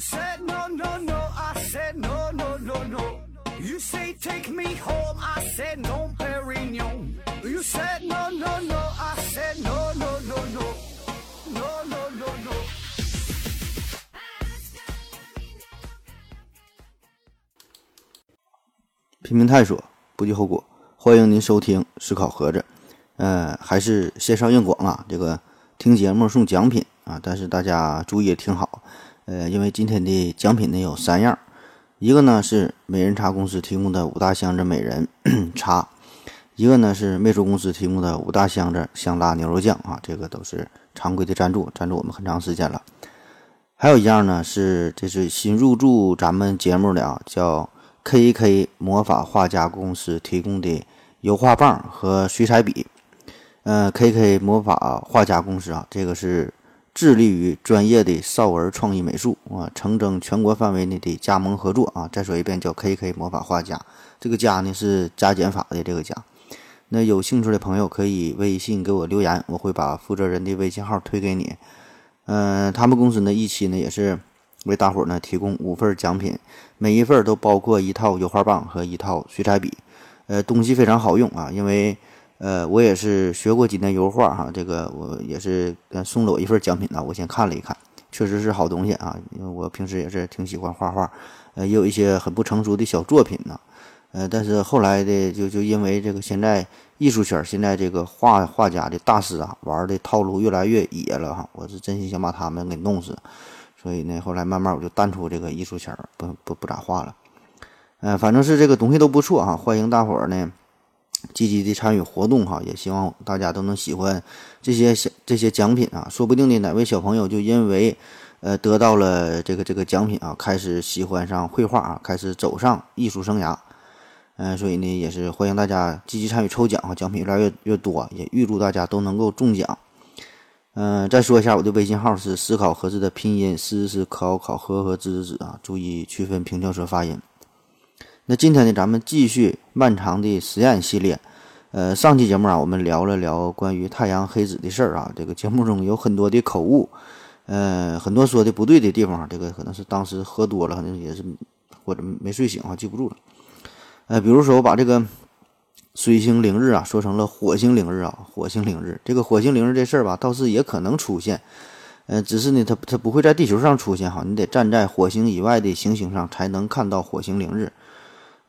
said no no no, I said no no no no. You say take me home, I said no, Perignon. You said no no no, I said no no no no, no no no no. no. 拼命探索，不计后果。欢迎您收听思考盒子，呃，还是线上硬广啊，这个听节目送奖品啊，但是大家注意听好，呃，因为今天的奖品呢有三样，一个呢是美人茶公司提供的五大箱子美人 茶，一个呢是魅族公司提供的五大箱子香辣牛肉酱啊，这个都是常规的赞助，赞助我们很长时间了。还有一样呢是这是新入驻咱们节目的啊，叫。K.K 魔法画家公司提供的油画棒和水彩笔。呃，K.K 魔法画家公司啊，这个是致力于专业的少儿创意美术啊，诚征全国范围内的加盟合作啊。再说一遍，叫 K.K 魔法画家。这个加呢是加减法的这个加。那有兴趣的朋友可以微信给我留言，我会把负责人的微信号推给你。嗯，他们公司呢一期呢也是。为大伙儿呢提供五份奖品，每一份都包括一套油画棒和一套水彩笔，呃，东西非常好用啊。因为呃，我也是学过几年油画哈，这个我也是送了我一份奖品呢。我先看了一看，确实是好东西啊。因为我平时也是挺喜欢画画，呃，也有一些很不成熟的小作品呢。呃，但是后来的就就因为这个现在艺术圈现在这个画画家的大师啊，玩的套路越来越野了哈，我是真心想把他们给弄死。所以呢，后来慢慢我就淡出这个艺术圈，不不不咋画了。嗯，反正是这个东西都不错哈，欢迎大伙儿呢积极的参与活动哈，也希望大家都能喜欢这些小这些奖品啊，说不定呢哪位小朋友就因为呃得到了这个这个奖品啊，开始喜欢上绘画啊，开始走上艺术生涯。嗯，所以呢也是欢迎大家积极参与抽奖哈，奖品越来越越多，也预祝大家都能够中奖。嗯，再说一下我的微信号是思考盒子的拼音，思思考考和和知知啊，注意区分平翘舌发音。那今天呢，咱们继续漫长的实验系列。呃，上期节目啊，我们聊了聊关于太阳黑子的事儿啊，这个节目中有很多的口误，呃，很多说的不对的地方，这个可能是当时喝多了，可能也是或者没睡醒啊，记不住了。呃，比如说我把这个。水星凌日啊，说成了火星凌日啊，火星凌日。这个火星凌日这事儿吧，倒是也可能出现，呃，只是呢，它它不会在地球上出现哈，你得站在火星以外的行星上才能看到火星凌日。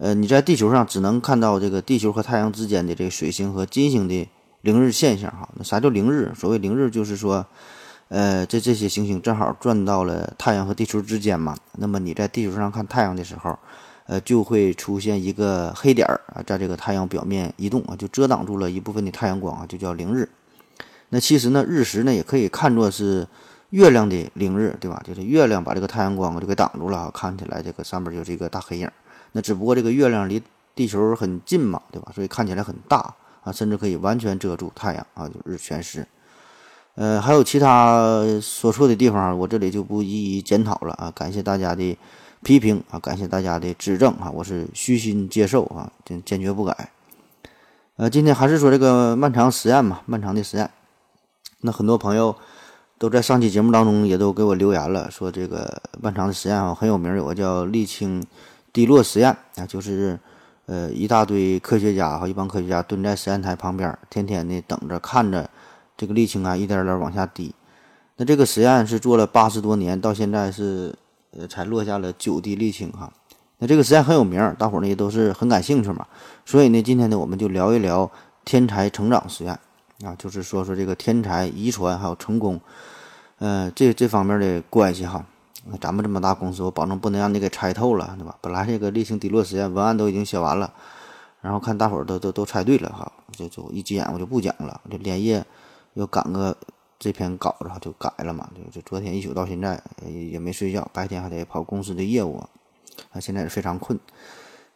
呃，你在地球上只能看到这个地球和太阳之间的这个水星和金星的凌日现象哈。那啥叫凌日？所谓凌日就是说，呃，这这些行星正好转到了太阳和地球之间嘛。那么你在地球上看太阳的时候。呃，就会出现一个黑点儿啊，在这个太阳表面移动啊，就遮挡住了一部分的太阳光啊，就叫凌日。那其实呢，日食呢也可以看作是月亮的凌日，对吧？就是月亮把这个太阳光就给挡住了，看起来这个上面就是一个大黑影。那只不过这个月亮离地球很近嘛，对吧？所以看起来很大啊，甚至可以完全遮住太阳啊，就日全食。呃，还有其他说错的地方，我这里就不一一检讨了啊。感谢大家的。批评啊，感谢大家的指正啊，我是虚心接受啊，坚坚决不改。呃，今天还是说这个漫长实验嘛，漫长的实验。那很多朋友都在上期节目当中也都给我留言了，说这个漫长的实验啊很有名，有个叫沥青滴落实验啊，就是呃一大堆科学家和一帮科学家蹲在实验台旁边，天天的等着看着这个沥青啊一点点往下滴。那这个实验是做了八十多年，到现在是。呃，才落下了九滴沥青哈。那这个实验很有名，大伙儿呢也都是很感兴趣嘛。所以呢，今天呢，我们就聊一聊天才成长实验啊，就是说说这个天才遗传还有成功，呃，这这方面的关系哈。那咱们这么大公司，我保证不能让你给猜透了，对吧？本来这个沥青滴落实验文案都已经写完了，然后看大伙儿都都都猜对了哈，就就一急眼我就不讲了，就连夜要赶个。这篇稿子就改了嘛，就就昨天一宿到现在也也没睡觉，白天还得跑公司的业务，啊，现在是非常困，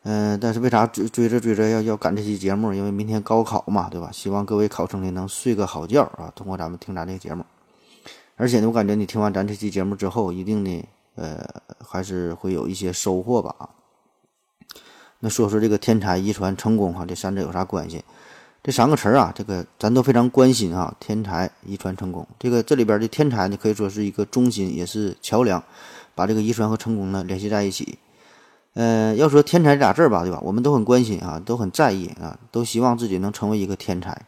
嗯，但是为啥追追着追着要要赶这期节目？因为明天高考嘛，对吧？希望各位考生呢能睡个好觉啊，通过咱们听咱这个节目，而且呢，我感觉你听完咱这期节目之后，一定呢，呃，还是会有一些收获吧。那说说这个天才遗传成功哈，这三者有啥关系？这三个词儿啊，这个咱都非常关心啊。天才遗传成功，这个这里边的天才呢，可以说是一个中心，也是桥梁。把这个遗传和成功呢联系在一起。呃，要说天才这俩字儿吧，对吧？我们都很关心啊，都很在意啊，都希望自己能成为一个天才。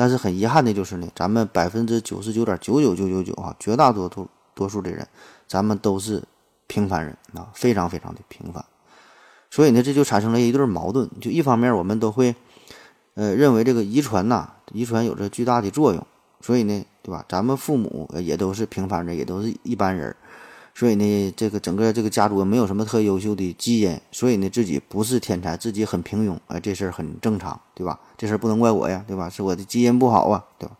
但是很遗憾的就是呢，咱们百分之九十九点九九九九九啊，绝大多数多数的人，咱们都是平凡人啊，非常非常的平凡。所以呢，这就产生了一对矛盾。就一方面，我们都会呃认为这个遗传呐，遗传有着巨大的作用。所以呢，对吧？咱们父母也都是平凡人，也都是一般人。所以呢，这个整个这个家族没有什么特优秀的基因，所以呢，自己不是天才，自己很平庸，哎，这事儿很正常，对吧？这事儿不能怪我呀，对吧？是我的基因不好啊，对吧？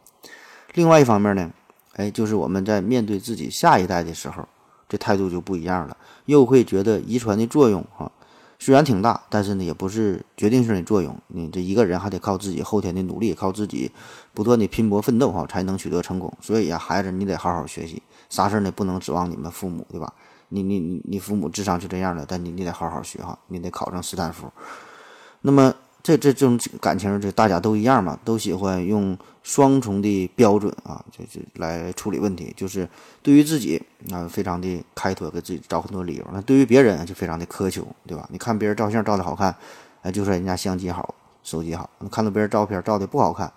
另外一方面呢，哎，就是我们在面对自己下一代的时候，这态度就不一样了，又会觉得遗传的作用哈，虽然挺大，但是呢，也不是决定性的作用。你这一个人还得靠自己后天的努力，靠自己不断的拼搏奋斗哈，才能取得成功。所以呀，孩子，你得好好学习。啥事儿呢？不能指望你们父母，对吧？你你你你父母智商就这样了，但你你得好好学哈，你得考上斯坦福。那么这这这种感情，这大家都一样嘛，都喜欢用双重的标准啊，就就来处理问题。就是对于自己啊，非常的开脱，给自己找很多理由；那对于别人就非常的苛求，对吧？你看别人照相照的好看，哎，就说人家相机好，手机好；看到别人照片照的不好看，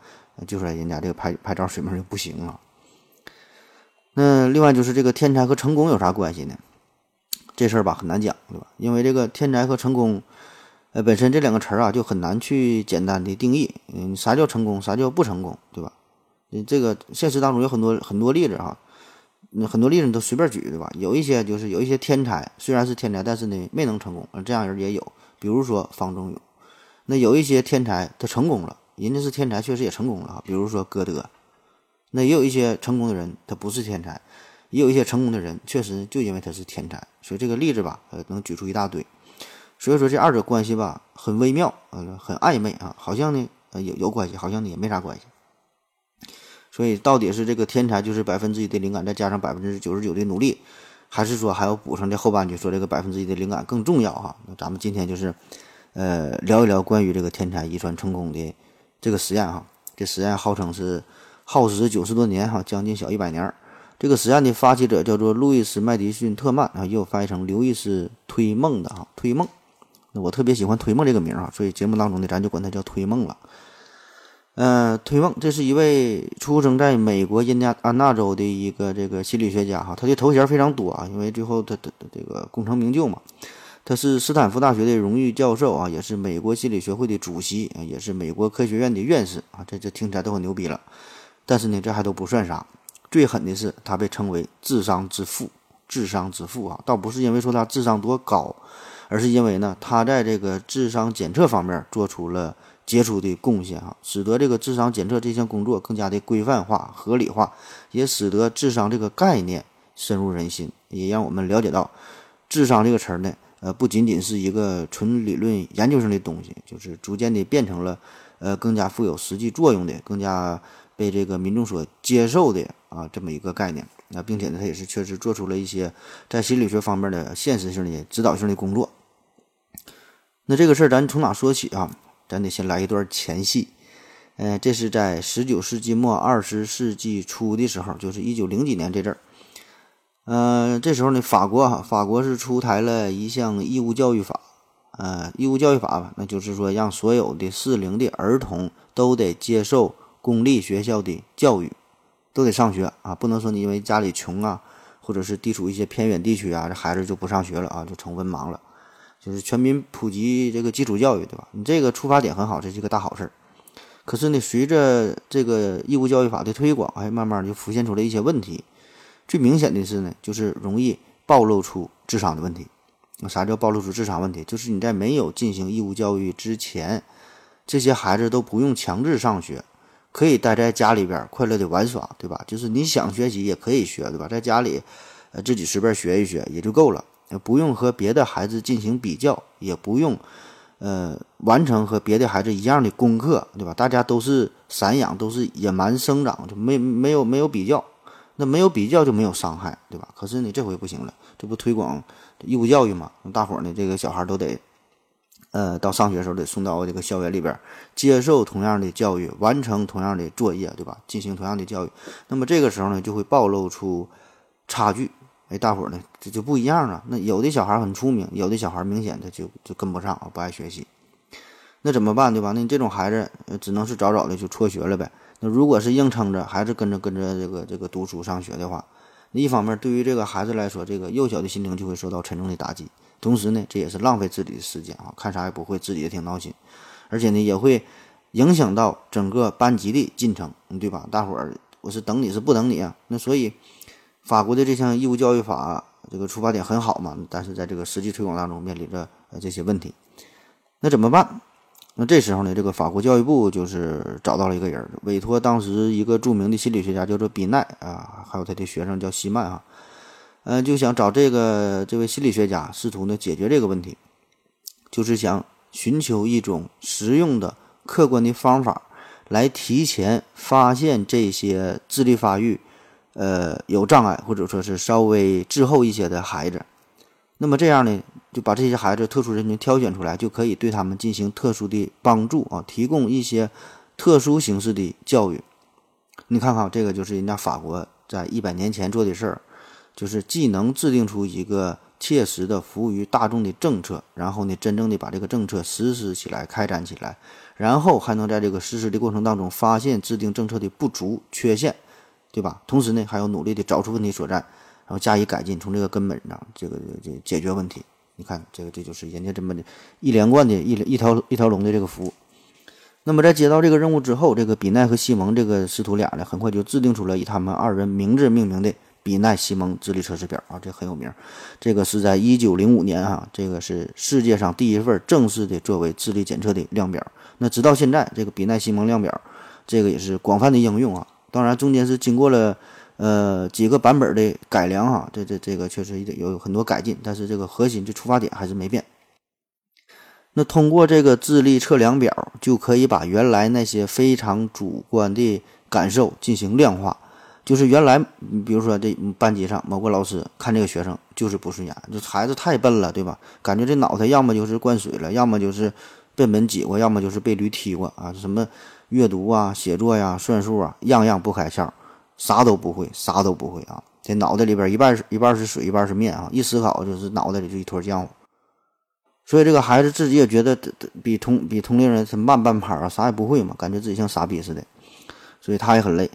就说人家这个拍拍照水平就不行了。那另外就是这个天才和成功有啥关系呢？这事儿吧很难讲，对吧？因为这个天才和成功，呃，本身这两个词儿啊就很难去简单的定义。嗯，啥叫成功？啥叫不成功？对吧？你这个现实当中有很多很多例子哈，那很多例子你都随便举，对吧？有一些就是有一些天才虽然是天才，但是呢没能成功，这样人也有。比如说方中勇。那有一些天才他成功了，人家是天才，确实也成功了。比如说歌德。那也有一些成功的人，他不是天才；也有一些成功的人，确实就因为他是天才。所以这个例子吧，呃，能举出一大堆。所以说这二者关系吧，很微妙，呃，很暧昧啊，好像呢，呃，有有关系，好像呢也没啥关系。所以到底是这个天才就是百分之一的灵感，再加上百分之九十九的努力，还是说还要补上这后半句，说这个百分之一的灵感更重要哈？那咱们今天就是，呃，聊一聊关于这个天才遗传成功的这个实验哈。这实验号称是。耗时九十多年，哈，将近小一百年。这个实验的发起者叫做路易斯·麦迪逊特曼，啊，也有翻译成刘易斯·推梦的，哈，推梦。那我特别喜欢推梦这个名儿啊，所以节目当中呢，咱就管他叫推梦了。嗯，推梦，这是一位出生在美国印第安纳州的一个这个心理学家，哈，他的头衔非常多啊，因为最后他他这个功成名就嘛。他是斯坦福大学的荣誉教授啊，也是美国心理学会的主席，也是美国科学院的院士啊，这这听起来都很牛逼了。但是呢，这还都不算啥，最狠的是他被称为智商之父，智商之父啊，倒不是因为说他智商多高，而是因为呢，他在这个智商检测方面做出了杰出的贡献啊，使得这个智商检测这项工作更加的规范化、合理化，也使得智商这个概念深入人心，也让我们了解到，智商这个词儿呢，呃，不仅仅是一个纯理论研究性的东西，就是逐渐的变成了，呃，更加富有实际作用的，更加。被这个民众所接受的啊，这么一个概念，那并且呢，他也是确实做出了一些在心理学方面的现实性的指导性的工作。那这个事儿咱从哪说起啊？咱得先来一段前戏。嗯，这是在十九世纪末二十世纪初的时候，就是一九零几年这阵儿。嗯，这时候呢，法国哈，法国是出台了一项义务教育法。呃，义务教育法吧，那就是说让所有的适龄的儿童都得接受。公立学校的教育都得上学啊，不能说你因为家里穷啊，或者是地处一些偏远地区啊，这孩子就不上学了啊，就成文盲了。就是全民普及这个基础教育，对吧？你这个出发点很好，这是个大好事儿。可是呢，随着这个义务教育法的推广，哎，慢慢就浮现出了一些问题。最明显的是呢，就是容易暴露出智商的问题。啥叫暴露出智商问题？就是你在没有进行义务教育之前，这些孩子都不用强制上学。可以待在家里边快乐的玩耍，对吧？就是你想学习也可以学，对吧？在家里，呃，自己随便学一学也就够了，不用和别的孩子进行比较，也不用，呃，完成和别的孩子一样的功课，对吧？大家都是散养，都是野蛮生长，就没没有没有比较，那没有比较就没有伤害，对吧？可是呢，这回不行了，这不推广义务教育嘛？大伙儿呢，这个小孩都得。呃，到上学时候得送到这个校园里边，接受同样的教育，完成同样的作业，对吧？进行同样的教育，那么这个时候呢，就会暴露出差距，哎，大伙儿呢这就不一样了。那有的小孩很聪明，有的小孩明显的就就跟不上，不爱学习。那怎么办，对吧？那这种孩子只能是早早的就辍学了呗。那如果是硬撑着，还是跟着跟着这个这个读书上学的话，那一方面对于这个孩子来说，这个幼小的心灵就会受到沉重的打击。同时呢，这也是浪费自己的时间啊，看啥也不会，自己也挺闹心，而且呢，也会影响到整个班级的进程，对吧？大伙儿，我是等你是不等你啊？那所以，法国的这项义务教育法这个出发点很好嘛，但是在这个实际推广当中面临着这些问题，那怎么办？那这时候呢，这个法国教育部就是找到了一个人，委托当时一个著名的心理学家叫做比奈啊，还有他的学生叫希曼啊，嗯，就想找这个这位心理学家，试图呢解决这个问题，就是想寻求一种实用的、客观的方法，来提前发现这些智力发育呃有障碍或者说是稍微滞后一些的孩子。那么这样呢？就把这些孩子特殊人群挑选出来，就可以对他们进行特殊的帮助啊，提供一些特殊形式的教育。你看看，这个就是人家法国在一百年前做的事儿，就是既能制定出一个切实的服务于大众的政策，然后呢，真正的把这个政策实施起来、开展起来，然后还能在这个实施的过程当中发现制定政策的不足、缺陷，对吧？同时呢，还要努力的找出问题所在，然后加以改进，从这个根本上这个这解决问题。你看，这个这就是人家这么的一连贯的一一条一条龙的这个服务。那么在接到这个任务之后，这个比奈和西蒙这个师徒俩呢，很快就制定出了以他们二人名字命名的比奈西蒙智力测试表啊，这很有名。这个是在一九零五年啊，这个是世界上第一份正式的作为智力检测的量表。那直到现在，这个比奈西蒙量表，这个也是广泛的应用啊。当然，中间是经过了。呃，几个版本的改良哈，这这这个确实有很多改进，但是这个核心这出发点还是没变。那通过这个智力测量表，就可以把原来那些非常主观的感受进行量化。就是原来，比如说这班级上某个老师看这个学生就是不顺眼，这孩子太笨了，对吧？感觉这脑袋要么就是灌水了，要么就是被门挤过，要么就是被驴踢过啊！什么阅读啊、写作呀、算术啊，样样不开窍。啥都不会，啥都不会啊！这脑袋里边一半是一半是水，一半是面啊！一思考就是脑袋里就一坨浆糊。所以这个孩子自己也觉得比同比同龄人是慢半拍啊，啥也不会嘛，感觉自己像傻逼似的。所以他也很累。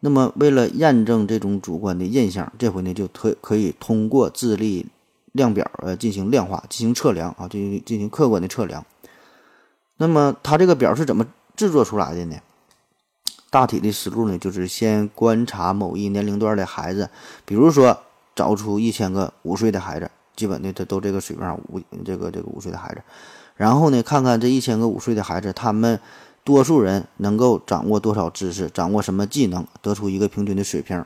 那么为了验证这种主观的印象，这回呢就特可以通过智力量表呃进行量化，进行测量啊，进行进行客观的测量。那么他这个表是怎么制作出来的呢？大体的思路呢，就是先观察某一年龄段的孩子，比如说找出一千个五岁的孩子，基本的他都这个水平上五这个这个五岁的孩子，然后呢，看看这一千个五岁的孩子，他们多数人能够掌握多少知识，掌握什么技能，得出一个平均的水平，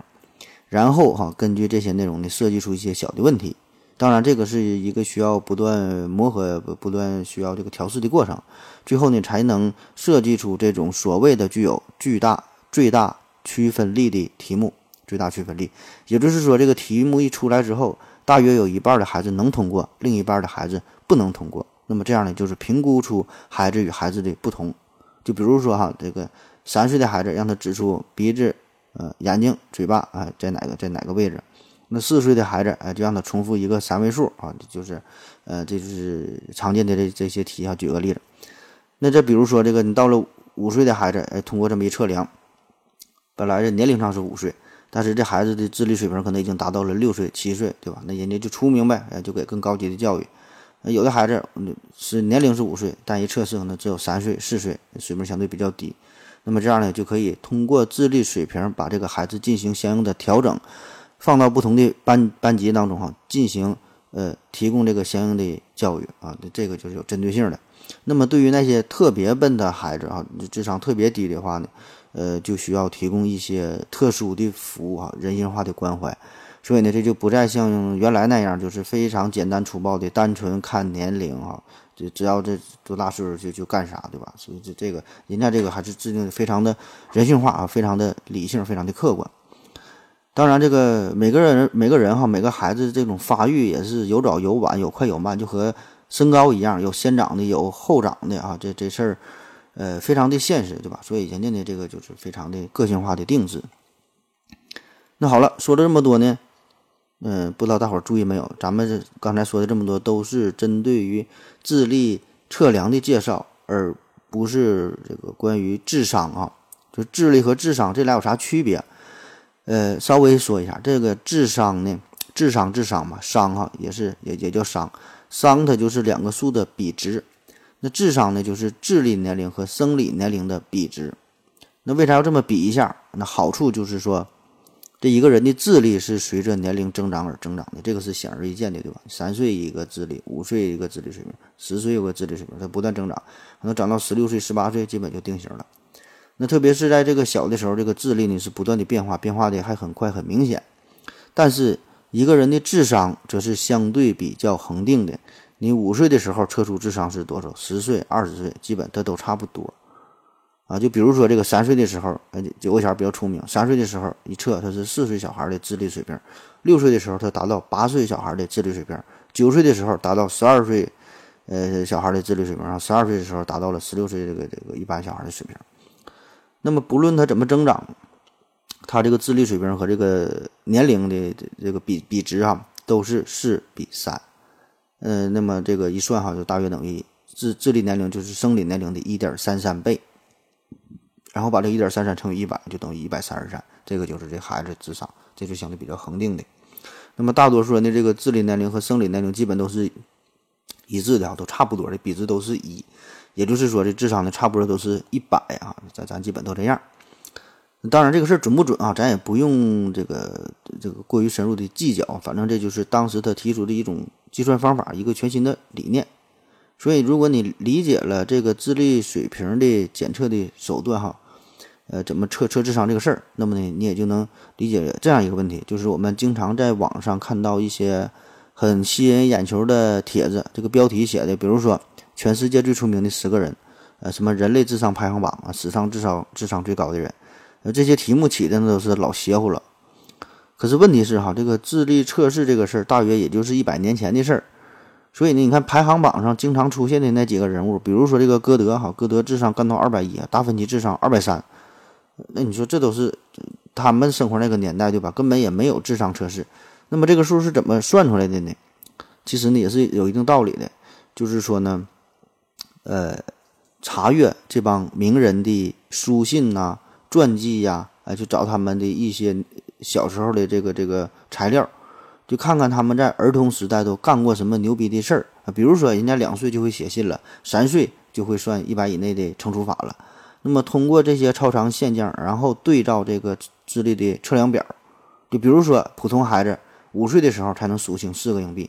然后哈，根据这些内容呢，设计出一些小的问题。当然，这个是一个需要不断磨合、不断需要这个调试的过程，最后呢，才能设计出这种所谓的具有巨大最大区分力的题目。最大区分力，也就是说，这个题目一出来之后，大约有一半的孩子能通过，另一半的孩子不能通过。那么这样呢，就是评估出孩子与孩子的不同。就比如说哈，这个三岁的孩子让他指出鼻子、呃眼睛、嘴巴啊在哪个在哪个位置。那四岁的孩子，哎，就让他重复一个三位数啊，就是，呃，这就是常见的这这些题啊。举个例子，那这比如说这个，你到了五岁的孩子，哎，通过这么一测量，本来这年龄上是五岁，但是这孩子的智力水平可能已经达到了六岁、七岁，对吧？那人家就出名呗，哎，就给更高级的教育。有的孩子是年龄是五岁，但一测试可能只有三岁、四岁，水平相对比较低。那么这样呢，就可以通过智力水平把这个孩子进行相应的调整。放到不同的班班级当中哈，进行呃提供这个相应的教育啊，这个就是有针对性的。那么对于那些特别笨的孩子啊，智商特别低的话呢，呃，就需要提供一些特殊的服务啊，人性化的关怀。所以呢，这就不再像原来那样，就是非常简单粗暴的，单纯看年龄啊，就只要这多大岁数就就干啥，对吧？所以这这个人家这个还是制定的非常的人性化啊，非常的理性，非常的客观。当然，这个每个人每个人哈，每个孩子这种发育也是有早有晚，有快有慢，就和身高一样，有先长的，有后长的啊。这这事儿，呃，非常的现实，对吧？所以人家呢，这个就是非常的个性化的定制。那好了，说了这么多呢，嗯，不知道大伙儿注意没有？咱们刚才说的这么多，都是针对于智力测量的介绍，而不是这个关于智商啊。就智力和智商这俩有啥区别？呃，稍微说一下，这个智商呢，智商智商嘛，商哈也是也也叫商，商它就是两个数的比值。那智商呢，就是智力年龄和生理年龄的比值。那为啥要这么比一下？那好处就是说，这一个人的智力是随着年龄增长而增长的，这个是显而易见的，对吧？三岁一个智力，五岁一个智力水平，十岁有个智力水平，它不断增长，可能长到十六岁、十八岁，基本就定型了。那特别是在这个小的时候，这个智力呢是不断的变化，变化的还很快、很明显。但是一个人的智商则是相对比较恒定的。你五岁的时候测出智商是多少？十岁、二十岁，基本它都差不多，啊，就比如说这个三岁的时候，哎，九个前比较出名。三岁的时候一测，他是四岁小孩的智力水平；六岁的时候，他达到八岁小孩的智力水平；九岁的时候达到十二岁，呃，小孩的智力水平；然后十二岁的时候达到了十六岁这个这个一般小孩的水平。那么不论他怎么增长，他这个智力水平和这个年龄的这个比比值啊，都是四比三。嗯，那么这个一算哈，就大约等于智智力年龄就是生理年龄的一点三三倍，然后把这一点三三乘以一百，就等于一百三十三，这个就是这孩子智商，这就相对比较恒定的。那么大多数人的这个智力年龄和生理年龄基本都是一致的啊，都差不多的，比值都是一，也就是说这智商呢差不多都是一百啊，咱咱基本都这样。当然，这个事儿准不准啊？咱也不用这个这个过于深入的计较，反正这就是当时他提出的一种计算方法，一个全新的理念。所以，如果你理解了这个智力水平的检测的手段，哈，呃，怎么测测智商这个事儿，那么呢，你也就能理解这样一个问题，就是我们经常在网上看到一些很吸引眼球的帖子，这个标题写的，比如说全世界最出名的十个人，呃，什么人类智商排行榜啊，史上智商智商最高的人。那这些题目起的那都是老邪乎了，可是问题是哈，这个智力测试这个事儿，大约也就是一百年前的事儿，所以呢，你看排行榜上经常出现的那几个人物，比如说这个歌德哈，歌德智商干到二百一，达芬奇智商二百三，那你说这都是他们生活那个年代对吧？根本也没有智商测试，那么这个数是怎么算出来的呢？其实呢也是有一定道理的，就是说呢，呃，查阅这帮名人的书信呐。传记呀，哎，去找他们的一些小时候的这个这个材料，就看看他们在儿童时代都干过什么牛逼的事儿啊。比如说，人家两岁就会写信了，三岁就会算一百以内的乘除法了。那么通过这些超长现象，然后对照这个智力的测量表，就比如说普通孩子五岁的时候才能数清四个硬币，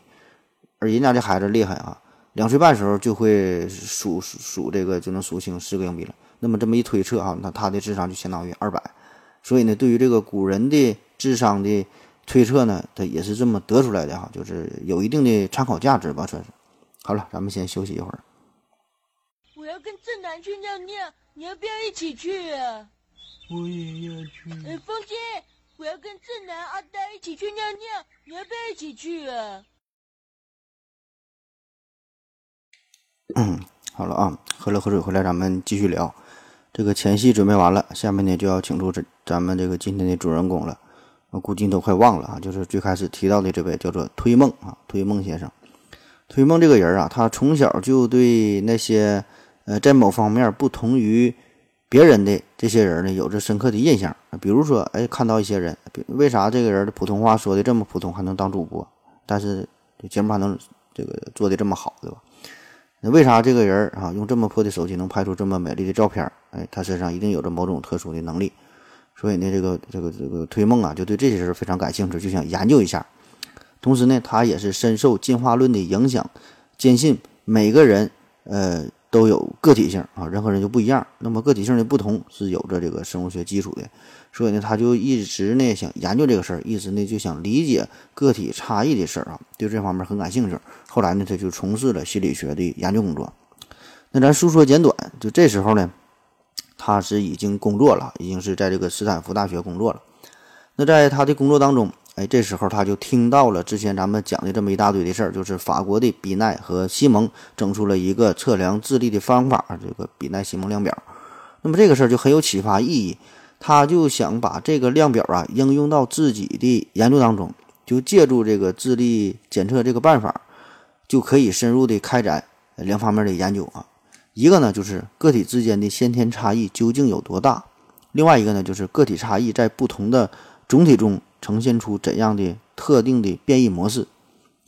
而人家这孩子厉害啊，两岁半时候就会数数数这个就能数清十个硬币了。那么这么一推测哈，那他的智商就相当于二百，所以呢，对于这个古人的智商的推测呢，他也是这么得出来的哈，就是有一定的参考价值吧，算是。好了，咱们先休息一会儿。我要跟正南去尿尿，你要不要一起去啊？我也要去。哎，风姐，我要跟正南、阿呆一起去尿尿，你要不要一起去啊？嗯，好了啊，喝了口水回来，咱们继续聊。这个前戏准备完了，下面呢就要请出这咱们这个今天的主人公了。我估计都快忘了啊，就是最开始提到的这位叫做推梦啊，推梦先生。推梦这个人啊，他从小就对那些呃在某方面不同于别人的这些人呢有着深刻的印象。比如说，哎，看到一些人，为啥这个人的普通话说的这么普通还能当主播，但是这节目还能这个做的这么好，对吧？那为啥这个人啊用这么破的手机能拍出这么美丽的照片？哎，他身上一定有着某种特殊的能力，所以呢，这个这个这个推梦啊，就对这些事非常感兴趣，就想研究一下。同时呢，他也是深受进化论的影响，坚信每个人呃都有个体性啊，人和人就不一样。那么个体性的不同是有着这个生物学基础的，所以呢，他就一直呢想研究这个事儿，一直呢就想理解个体差异的事儿啊，对这方面很感兴趣。后来呢，他就从事了心理学的研究工作。那咱书说简短，就这时候呢。他是已经工作了，已经是在这个斯坦福大学工作了。那在他的工作当中，哎，这时候他就听到了之前咱们讲的这么一大堆的事儿，就是法国的比奈和西蒙整出了一个测量智力的方法，这个比奈西蒙量表。那么这个事儿就很有启发意义，他就想把这个量表啊应用到自己的研究当中。就借助这个智力检测这个办法，就可以深入的开展两方面的研究啊。一个呢就是个体之间的先天差异究竟有多大，另外一个呢就是个体差异在不同的总体中呈现出怎样的特定的变异模式。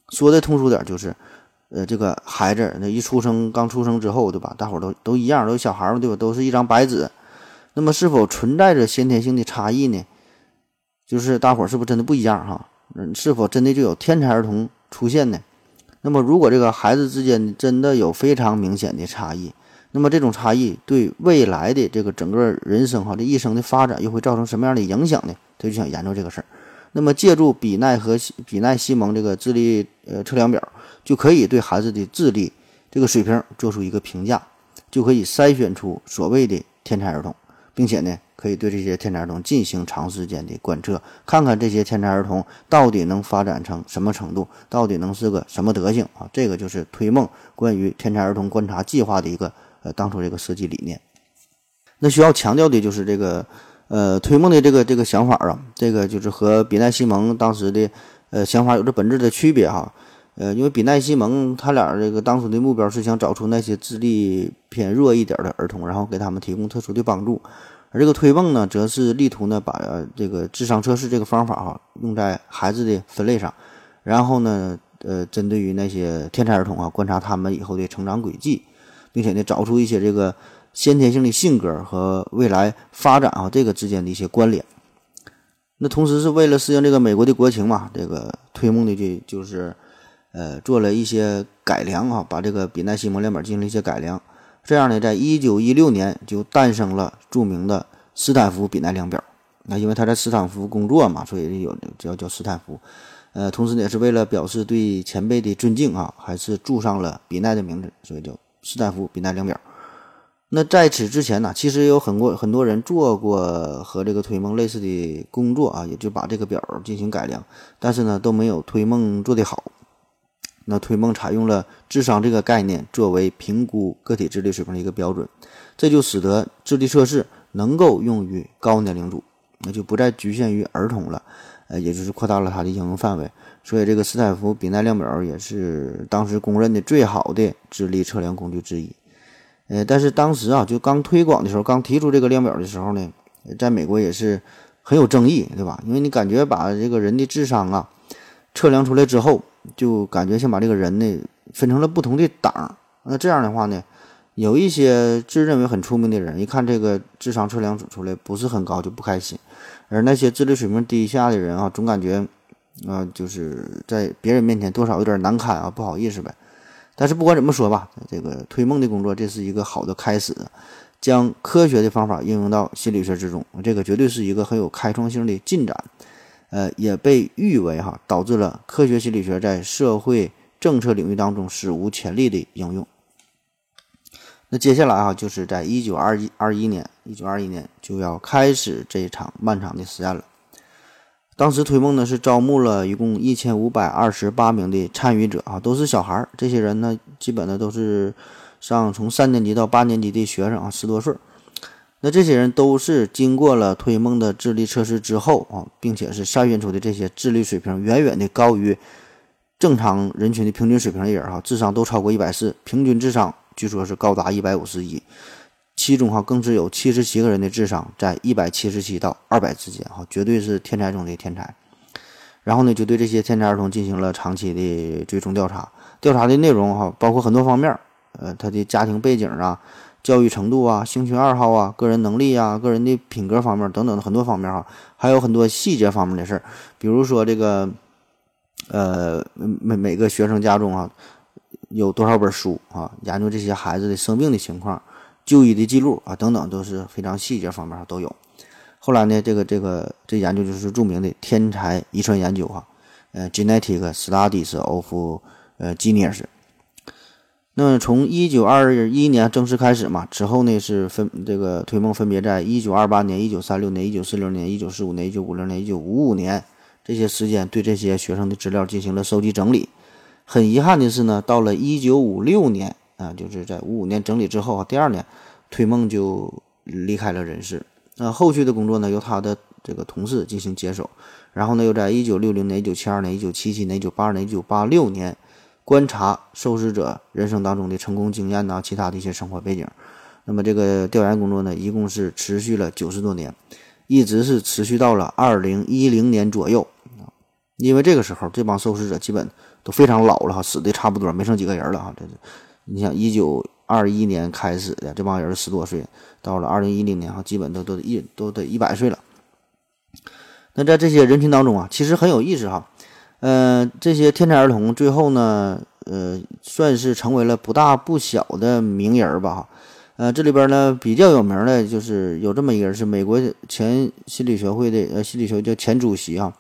说的通俗点就是，呃，这个孩子那一出生刚出生之后，对吧？大伙都都一样，都是小孩嘛，对吧？都是一张白纸。那么是否存在着先天性的差异呢？就是大伙儿是不是真的不一样哈？嗯，是否真的就有天才儿童出现呢？那么如果这个孩子之间真的有非常明显的差异，那么这种差异对未来的这个整个人生哈这一生的发展又会造成什么样的影响呢？他就想研究这个事儿。那么借助比奈和比奈西蒙这个智力呃测量表，就可以对孩子的智力这个水平做出一个评价，就可以筛选出所谓的天才儿童。并且呢，可以对这些天才儿童进行长时间的观测，看看这些天才儿童到底能发展成什么程度，到底能是个什么德行啊？这个就是推梦关于天才儿童观察计划的一个呃当初这个设计理念。那需要强调的就是这个呃推梦的这个这个想法啊，这个就是和比奈西蒙当时的呃想法有着本质的区别哈。呃，因为比奈西蒙他俩这个当初的目标是想找出那些智力偏弱一点的儿童，然后给他们提供特殊的帮助，这个推梦呢，则是力图呢把这个智商测试这个方法哈用在孩子的分类上，然后呢，呃，针对于那些天才儿童啊，观察他们以后的成长轨迹，并且呢找出一些这个先天性的性格和未来发展啊这个之间的一些关联。那同时是为了适应这个美国的国情嘛，这个推梦的就就是。呃，做了一些改良啊，把这个比奈西蒙量表进行了一些改良，这样呢，在一九一六年就诞生了著名的斯坦福比奈量表。那因为他在斯坦福工作嘛，所以有叫叫斯坦福。呃，同时呢，也是为了表示对前辈的尊敬啊，还是注上了比奈的名字，所以叫斯坦福比奈量表。那在此之前呢，其实有很多很多人做过和这个推梦类似的工作啊，也就把这个表进行改良，但是呢，都没有推梦做得好。那推梦采用了智商这个概念作为评估个体智力水平的一个标准，这就使得智力测试能够用于高年龄组，那就不再局限于儿童了，呃，也就是扩大了它的应用范围。所以这个斯坦福比奈量表也是当时公认的最好的智力测量工具之一。呃，但是当时啊，就刚推广的时候，刚提出这个量表的时候呢，在美国也是很有争议，对吧？因为你感觉把这个人的智商啊测量出来之后。就感觉像把这个人呢分成了不同的档，那这样的话呢，有一些自认为很聪明的人，一看这个智商测量出来不是很高就不开心，而那些智力水平低下的人啊，总感觉啊就是在别人面前多少有点难堪啊，不好意思呗。但是不管怎么说吧，这个推梦的工作这是一个好的开始，将科学的方法应用到心理学之中，这个绝对是一个很有开创性的进展。呃，也被誉为哈导致了科学心理学在社会政策领域当中史无前例的应用。那接下来啊，就是在一九二一二一年，一九二一年就要开始这一场漫长的实验了。当时推梦呢是招募了一共一千五百二十八名的参与者啊，都是小孩儿。这些人呢，基本呢都是上从三年级到八年级的学生啊，十多岁。那这些人都是经过了推梦的智力测试之后啊，并且是筛选出的这些智力水平远远的高于正常人群的平均水平的人哈，智商都超过一百四，平均智商据说是高达一百五十一，其中哈更是有七十七个人的智商在一百七十七到二百之间哈，绝对是天才中的天才。然后呢，就对这些天才儿童进行了长期的追踪调查，调查的内容哈包括很多方面，呃，他的家庭背景啊。教育程度啊，兴趣爱好啊，个人能力啊，个人的品格方面等等的很多方面哈，还有很多细节方面的事儿，比如说这个，呃，每每个学生家中啊，有多少本书啊，研究这些孩子的生病的情况、就医的记录啊，等等都是非常细节方面都有。后来呢，这个这个这研究就是著名的天才遗传研究哈，呃，genetic studies of 呃 genius。那从一九二一年正式开始嘛，之后呢是分这个推梦分别在一九二八年、一九三六年、一九四六年、一九四五年、一九五零年、一九五五年这些时间对这些学生的资料进行了收集整理。很遗憾的是呢，到了一九五六年啊，就是在五五年整理之后啊，第二年推梦就离开了人世。那后续的工作呢，由他的这个同事进行接手，然后呢，又在一九六零年、一九七二年、一九七七年、一九八二年、一九八六年观察受试者人生当中的成功经验呐，其他的一些生活背景。那么这个调研工作呢，一共是持续了九十多年，一直是持续到了二零一零年左右。因为这个时候这帮受试者基本都非常老了哈，死的差不多，没剩几个人了哈。这是你想一九二一年开始的这帮人十多岁，到了二零一零年哈，基本都都一都得一百岁了。那在这些人群当中啊，其实很有意思哈。呃，这些天才儿童最后呢，呃，算是成为了不大不小的名人吧哈。呃，这里边呢比较有名的，就是有这么一个人，是美国前心理学会的呃心理学叫前主席啊，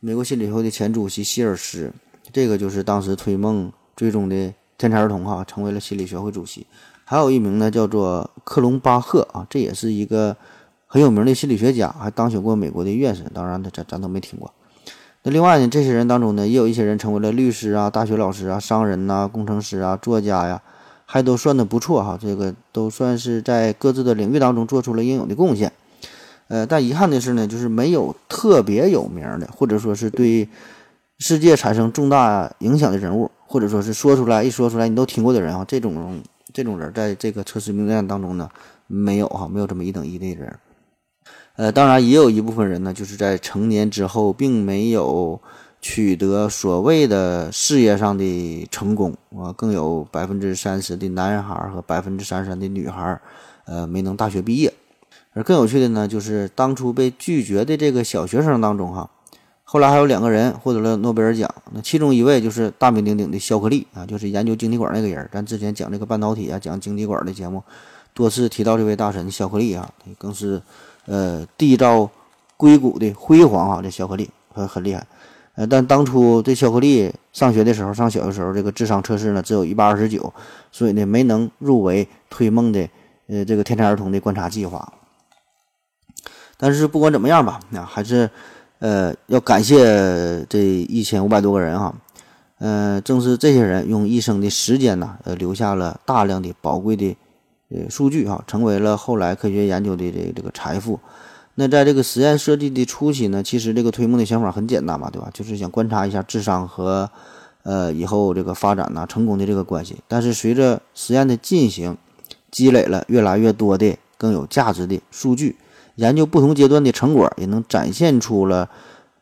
美国心理学会的前主席希尔斯，这个就是当时推梦追踪的天才儿童哈，成为了心理学会主席。还有一名呢叫做克隆巴赫啊，这也是一个很有名的心理学家，还当选过美国的院士，当然咱咱都没听过。那另外呢，这些人当中呢，也有一些人成为了律师啊、大学老师啊、商人呐、工程师啊、作家呀。还都算的不错哈，这个都算是在各自的领域当中做出了应有的贡献。呃，但遗憾的是呢，就是没有特别有名的，或者说是对世界产生重大影响的人物，或者说是说出来一说出来你都听过的人啊，这种这种人在这个测试名单当中呢，没有哈，没有这么一等一的人。呃，当然也有一部分人呢，就是在成年之后并没有。取得所谓的事业上的成功啊，更有百分之三十的男孩和百分之三十的女孩，呃，没能大学毕业。而更有趣的呢，就是当初被拒绝的这个小学生当中，哈，后来还有两个人获得了诺贝尔奖。那其中一位就是大名鼎鼎的肖克利啊，就是研究晶体管那个人。咱之前讲这个半导体啊，讲晶体管的节目，多次提到这位大神肖克利啊，更是呃缔造硅谷的辉煌啊。这肖克利很很厉害。呃，但当初这巧克力上学的时候，上小学时候，这个智商测试呢只有一百二十九，所以呢没能入围推梦的呃这个天才儿童的观察计划。但是不管怎么样吧，那还是呃要感谢这一千五百多个人哈，呃，正是这些人用一生的时间呢，呃留下了大量的宝贵的呃数据哈，成为了后来科学研究的这这个财富。那在这个实验设计的初期呢，其实这个推梦的想法很简单嘛，对吧？就是想观察一下智商和，呃，以后这个发展呐、成功的这个关系。但是随着实验的进行，积累了越来越多的更有价值的数据，研究不同阶段的成果，也能展现出了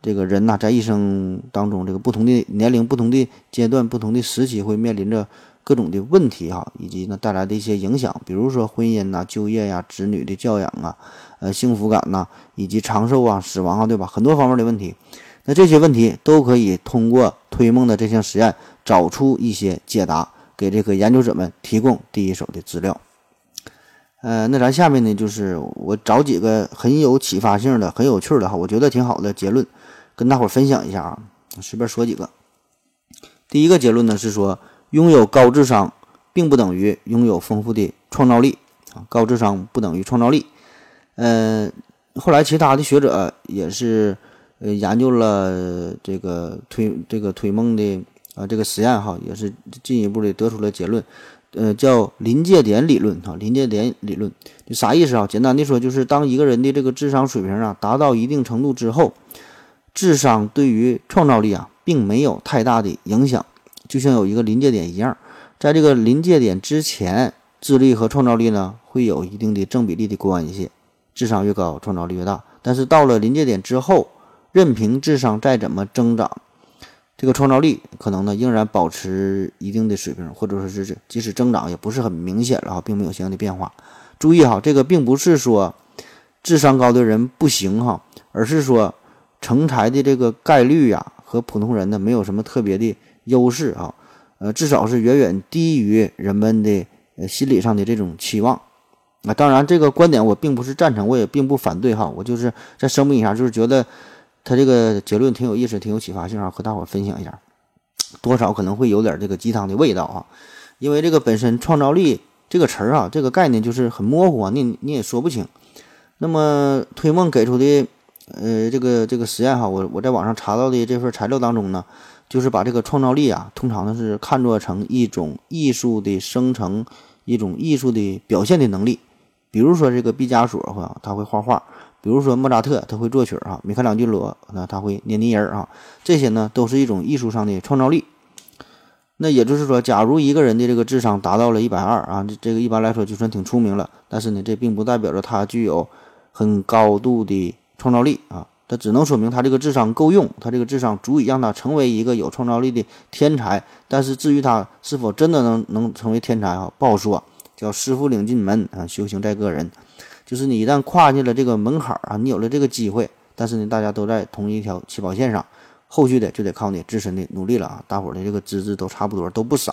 这个人呐，在一生当中这个不同的年龄、不同的阶段、不同的时期会面临着各种的问题哈，以及呢带来的一些影响，比如说婚姻呐、就业呀、子女的教养啊。呃，幸福感呐，以及长寿啊、死亡啊，对吧？很多方面的问题，那这些问题都可以通过推梦的这项实验找出一些解答，给这个研究者们提供第一手的资料。呃，那咱下面呢，就是我找几个很有启发性的、很有趣的哈，我觉得挺好的结论，跟大伙分享一下啊。随便说几个。第一个结论呢是说，拥有高智商并不等于拥有丰富的创造力啊，高智商不等于创造力。嗯，后来其他的学者也是呃研究了这个推这个推梦的啊这个实验哈，也是进一步的得出了结论，呃叫临界点理论哈，临界点理论啥意思啊？简单的说就是当一个人的这个智商水平啊达到一定程度之后，智商对于创造力啊并没有太大的影响，就像有一个临界点一样，在这个临界点之前，智力和创造力呢会有一定的正比例的关系。智商越高，创造力越大。但是到了临界点之后，任凭智商再怎么增长，这个创造力可能呢仍然保持一定的水平，或者说是即使增长也不是很明显了哈，并没有相应的变化。注意哈，这个并不是说智商高的人不行哈，而是说成才的这个概率呀和普通人呢没有什么特别的优势啊，呃，至少是远远低于人们的呃心理上的这种期望。那当然，这个观点我并不是赞成，我也并不反对哈。我就是再声明一下，就是觉得他这个结论挺有意思，挺有启发性啊，和大伙分享一下。多少可能会有点这个鸡汤的味道啊，因为这个本身创造力这个词儿啊，这个概念就是很模糊啊，你你也说不清。那么推梦给出的呃这个这个实验哈，我我在网上查到的这份材料当中呢，就是把这个创造力啊，通常呢是看作成一种艺术的生成，一种艺术的表现的能力。比如说这个毕加索哈，他会画画，比如说莫扎特他会作曲啊，米开朗基罗那他会捏泥人啊，这些呢都是一种艺术上的创造力。那也就是说，假如一个人的这个智商达到了一百二啊，这这个一般来说就算挺出名了。但是呢，这并不代表着他具有很高度的创造力啊，他只能说明他这个智商够用，他这个智商足以让他成为一个有创造力的天才。但是至于他是否真的能能成为天才啊，不好说。叫师傅领进门啊，修行在个人。就是你一旦跨进了这个门槛啊，你有了这个机会，但是呢，大家都在同一条起跑线上。后续的就得靠你自身的努力了啊！大伙儿的这个资质都差不多，都不傻，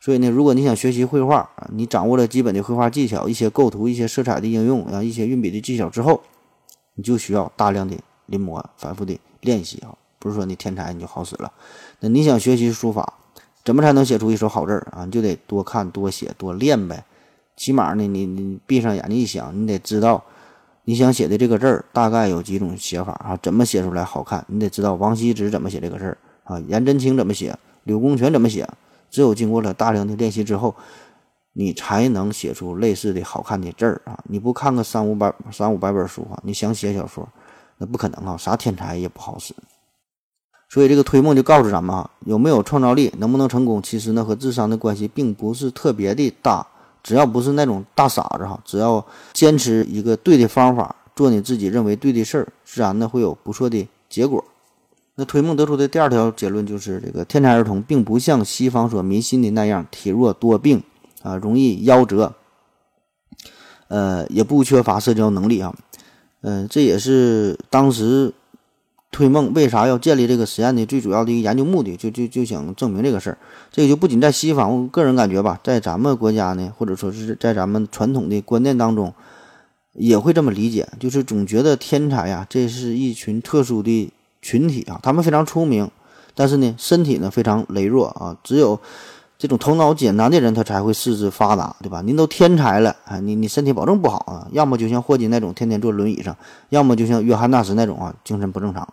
所以呢，如果你想学习绘画，你掌握了基本的绘画技巧，一些构图、一些色彩的应用啊，一些运笔的技巧之后，你就需要大量的临摹、反复的练习啊！不是说你天才你就好使了。那你想学习书法，怎么才能写出一手好字儿啊？你就得多看、多写、多练呗。起码呢，你你闭上眼睛一想，你得知道。你想写的这个字儿大概有几种写法啊？怎么写出来好看？你得知道王羲之怎么写这个字儿啊，颜真卿怎么写，柳公权怎么写。只有经过了大量的练习之后，你才能写出类似的好看的字儿啊！你不看个三五百三五百本书啊，你想写小说，那不可能啊！啥天才也不好使。所以这个推梦就告诉咱们啊，有没有创造力，能不能成功，其实呢和智商的关系并不是特别的大。只要不是那种大傻子哈，只要坚持一个对的方法，做你自己认为对的事儿，自然呢会有不错的结果。那推梦得出的第二条结论就是，这个天才儿童并不像西方所迷信的那样体弱多病啊，容易夭折，呃，也不缺乏社交能力啊，嗯，这也是当时。推梦为啥要建立这个实验的？最主要的一个研究目的，就就就想证明这个事儿。这个就不仅在西方，我个人感觉吧，在咱们国家呢，或者说是在咱们传统的观念当中，也会这么理解，就是总觉得天才呀，这是一群特殊的群体啊，他们非常聪明，但是呢，身体呢非常羸弱啊，只有这种头脑简单的人，他才会四肢发达，对吧？您都天才了啊，你你身体保证不好啊，要么就像霍金那种天天坐轮椅上，要么就像约翰纳什那种啊，精神不正常。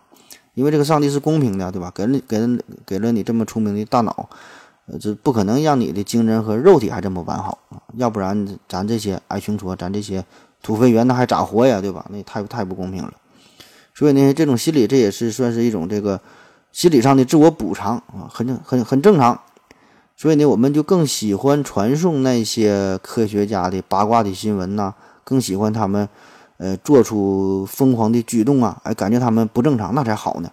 因为这个上帝是公平的，对吧？给了给了给了你这么聪明的大脑，呃，这不可能让你的精神和肉体还这么完好啊！要不然咱这些矮穷矬，咱这些土肥圆，那还咋活呀？对吧？那太太不公平了。所以呢，这种心理这也是算是一种这个心理上的自我补偿啊，很很很正常。所以呢，我们就更喜欢传送那些科学家的八卦的新闻呐，更喜欢他们。呃，做出疯狂的举动啊，哎，感觉他们不正常，那才好呢。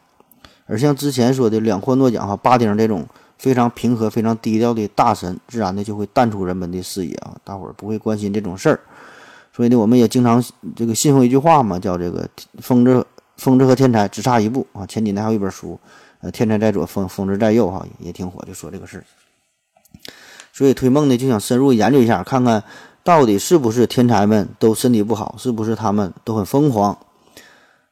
而像之前说的两获诺奖哈，巴丁这种非常平和、非常低调的大神，自然的就会淡出人们的视野啊，大伙儿不会关心这种事儿。所以呢，我们也经常这个信奉一句话嘛，叫这个“疯子疯子和天才只差一步”啊。前几年还有一本书，呃，“天才在左，疯疯子在右”哈，也挺火，就说这个事儿。所以推梦呢，就想深入研究一下，看看。到底是不是天才们都身体不好？是不是他们都很疯狂？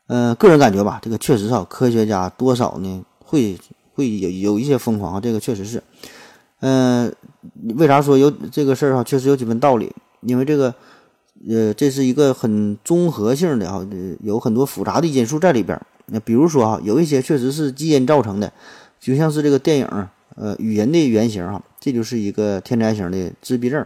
嗯，个人感觉吧，这个确实啊，科学家多少呢会会有有一些疯狂，这个确实是。嗯，为啥说有这个事儿哈？确实有几分道理，因为这个呃，这是一个很综合性的哈，有很多复杂的因素在里边。那比如说哈，有一些确实是基因造成的，就像是这个电影呃《语言的原型》哈，这就是一个天才型的自闭症。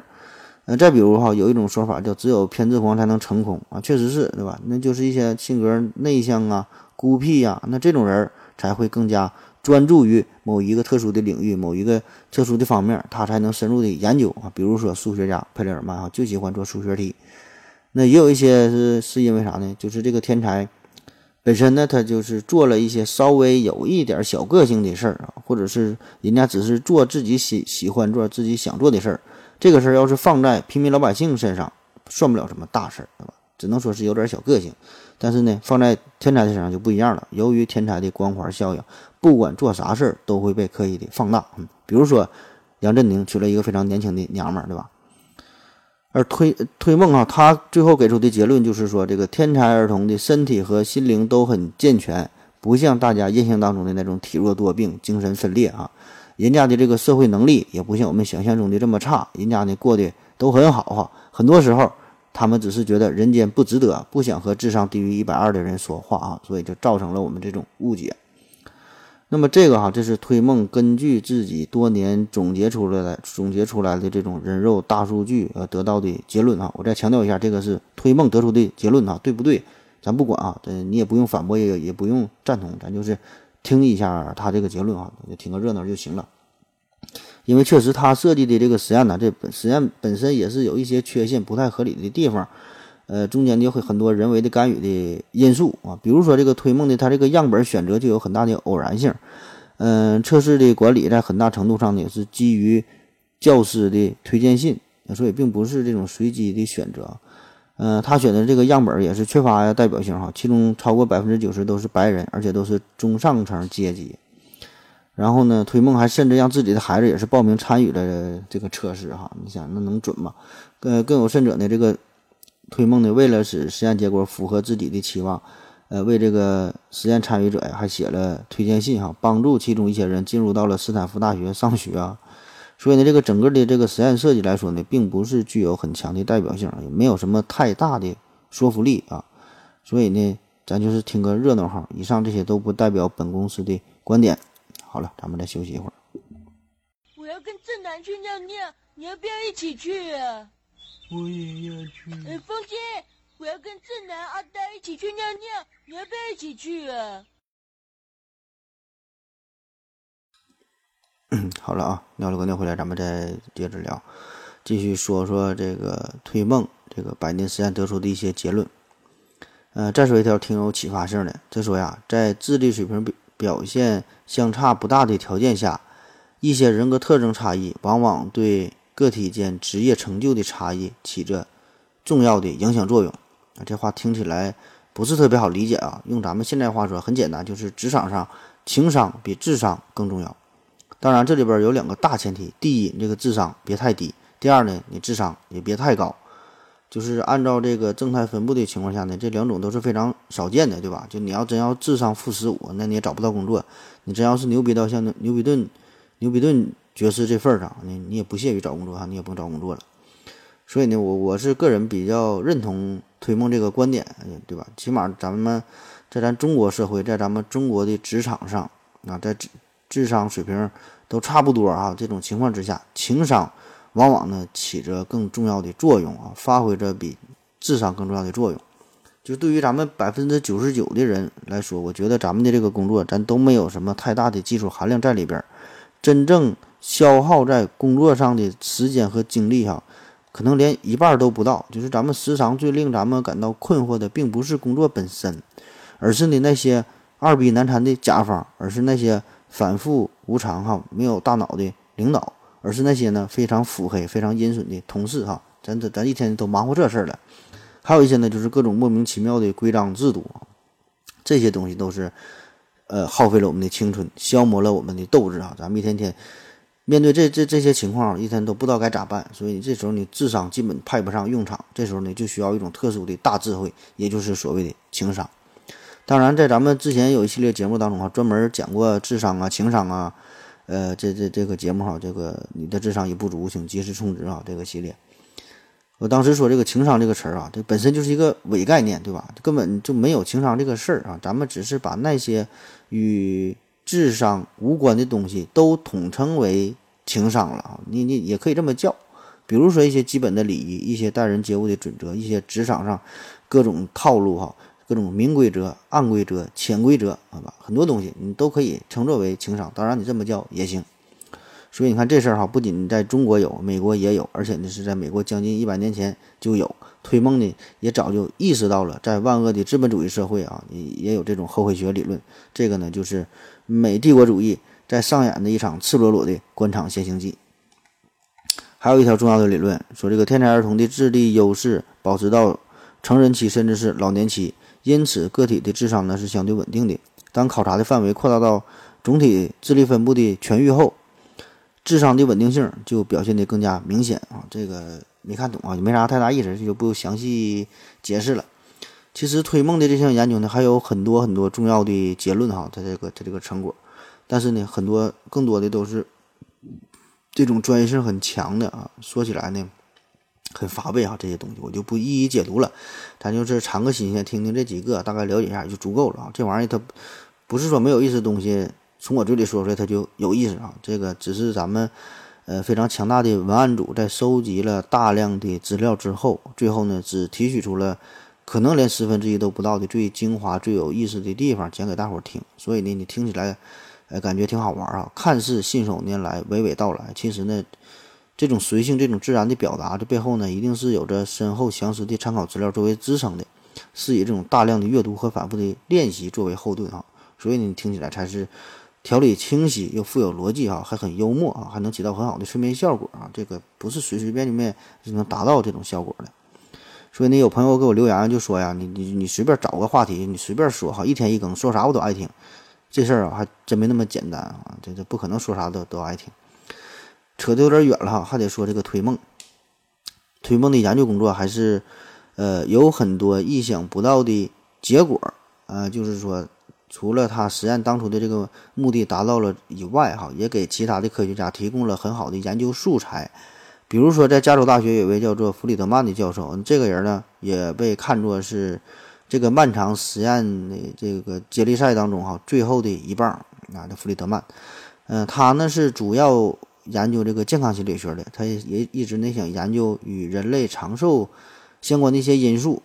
那再比如哈，有一种说法叫“只有偏执狂才能成功”啊，确实是对吧？那就是一些性格内向啊、孤僻呀，那这种人才会更加专注于某一个特殊的领域、某一个特殊的方面，他才能深入的研究啊。比如说数学家佩雷尔曼哈，就喜欢做数学题。那也有一些是是因为啥呢？就是这个天才本身呢，他就是做了一些稍微有一点小个性的事儿啊，或者是人家只是做自己喜喜欢做、自己想做的事儿。这个事儿要是放在平民老百姓身上，算不了什么大事儿，对吧？只能说是有点小个性。但是呢，放在天才的身上就不一样了。由于天才的光环效应，不管做啥事儿都会被刻意的放大。嗯，比如说杨振宁娶了一个非常年轻的娘们儿，对吧？而推推梦啊，他最后给出的结论就是说，这个天才儿童的身体和心灵都很健全，不像大家印象当中的那种体弱多病、精神分裂啊。人家的这个社会能力也不像我们想象中的这么差，人家呢过得都很好哈。很多时候，他们只是觉得人间不值得，不想和智商低于一百二的人说话啊，所以就造成了我们这种误解。那么这个哈，这是推梦根据自己多年总结出来的、总结出来的这种人肉大数据呃得到的结论啊。我再强调一下，这个是推梦得出的结论啊，对不对？咱不管啊，这你也不用反驳，也也不用赞同，咱就是听一下他这个结论啊，就听个热闹就行了。因为确实他设计的这个实验呢，这本实验本身也是有一些缺陷、不太合理的地方，呃，中间就会很多人为的干预的因素啊，比如说这个推梦的它这个样本选择就有很大的偶然性，嗯，测试的管理在很大程度上呢也是基于教师的推荐信，所以并不是这种随机的选择，嗯，他选的这个样本也是缺乏代表性哈，其中超过百分之九十都是白人，而且都是中上层阶级。然后呢，推梦还甚至让自己的孩子也是报名参与了这个测试哈，你想那能准吗？更更有甚者呢，这个推梦呢，为了使实验结果符合自己的期望，呃，为这个实验参与者呀还写了推荐信哈，帮助其中一些人进入到了斯坦福大学上学啊。所以呢，这个整个的这个实验设计来说呢，并不是具有很强的代表性，也没有什么太大的说服力啊。所以呢，咱就是听个热闹哈。以上这些都不代表本公司的观点。好了，咱们再休息一会儿。我要跟正南去尿尿，你要不要一起去啊？我也要去。哎，风姐，我要跟正南、阿呆一起去尿尿，你要不要一起去啊？嗯，好了啊，尿了个尿回来，咱们再接着聊，继续说说这个推梦这个百年实验得出的一些结论。呃，再说一条挺有启发性的，他说呀，在智力水平表。表现相差不大的条件下，一些人格特征差异往往对个体间职业成就的差异起着重要的影响作用。啊，这话听起来不是特别好理解啊。用咱们现在话说，很简单，就是职场上情商比智商更重要。当然，这里边有两个大前提：第一，这个智商别太低；第二呢，你智商也别太高。就是按照这个正态分布的情况下呢，这两种都是非常少见的，对吧？就你要真要智商负十五，那你也找不到工作。你真要是牛逼到像牛逼顿、牛逼顿爵士这份上，你你也不屑于找工作哈，你也不用找工作了。所以呢，我我是个人比较认同推梦这个观点，对吧？起码咱们在咱中国社会，在咱们中国的职场上啊，在智智商水平都差不多啊这种情况之下，情商。往往呢起着更重要的作用啊，发挥着比智商更重要的作用。就对于咱们百分之九十九的人来说，我觉得咱们的这个工作，咱都没有什么太大的技术含量在里边儿。真正消耗在工作上的时间和精力哈，可能连一半都不到。就是咱们时常最令咱们感到困惑的，并不是工作本身，而是呢那些二逼难缠的甲方，而是那些反复无常哈、没有大脑的领导。而是那些呢非常腹黑、非常阴损的同事哈，咱这咱一天都忙活这事儿了。还有一些呢，就是各种莫名其妙的规章制度，这些东西都是呃耗费了我们的青春，消磨了我们的斗志啊。咱们一天天面对这这这些情况，一天都不知道该咋办。所以这时候你智商基本派不上用场，这时候呢就需要一种特殊的大智慧，也就是所谓的情商。当然，在咱们之前有一系列节目当中啊，专门讲过智商啊、情商啊。呃，这这这个节目哈，这个你的智商已不足，请及时充值啊！这个系列，我当时说这个情商这个词儿啊，这本身就是一个伪概念，对吧？根本就没有情商这个事儿啊！咱们只是把那些与智商无关的东西都统称为情商了啊！你你也可以这么叫，比如说一些基本的礼仪，一些待人接物的准则，一些职场上各种套路哈。各种明规则、暗规则、潜规则，好吧，很多东西你都可以称作为情商，当然你这么叫也行。所以你看这事儿哈，不仅在中国有，美国也有，而且呢是在美国将近一百年前就有。推梦呢也早就意识到了，在万恶的资本主义社会啊，也也有这种后悔学理论。这个呢就是美帝国主义在上演的一场赤裸裸的官场先行记。还有一条重要的理论说，这个天才儿童的智力优势保持到成人期，甚至是老年期。因此，个体的智商呢是相对稳定的。当考察的范围扩大到总体智力分布的全域后，智商的稳定性就表现得更加明显啊。这个没看懂啊，也没啥太大意思，就不详细解释了。其实推梦的这项研究呢，还有很多很多重要的结论哈，它这个它这个成果。但是呢，很多更多的都是这种专业性很强的啊。说起来呢。很乏味啊，这些东西我就不一一解读了，咱就是尝个新鲜，听听这几个，大概了解一下就足够了啊。这玩意儿它不是说没有意思的东西，从我嘴里说出来它就有意思啊。这个只是咱们呃非常强大的文案组在收集了大量的资料之后，最后呢只提取出了可能连十分之一都不到的最精华、最有意思的地方讲给大伙儿听。所以呢，你听起来，呃，感觉挺好玩啊。看似信手拈来、娓娓道来，其实呢，这种随性、这种自然的表达，这背后呢，一定是有着深厚详实的参考资料作为支撑的，是以这种大量的阅读和反复的练习作为后盾啊。所以呢，你听起来才是。条理清晰又富有逻辑啊，还很幽默啊，还能起到很好的催眠效果啊。这个不是随随便便就能达到这种效果的。所以呢，有朋友给我留言就说呀，你你你随便找个话题，你随便说哈，一天一更，说啥我都爱听。这事儿啊，还真没那么简单啊，这这不可能说啥都都爱听。扯得有点远了哈，还得说这个推梦。推梦的研究工作还是呃有很多意想不到的结果啊，就是说。除了他实验当初的这个目的达到了以外，哈，也给其他的科学家提供了很好的研究素材。比如说，在加州大学有位叫做弗里德曼的教授，这个人呢也被看作是这个漫长实验的这个接力赛当中哈最后的一棒啊。这弗里德曼，嗯，他呢是主要研究这个健康心理学的，他也一直呢想研究与人类长寿相关的一些因素。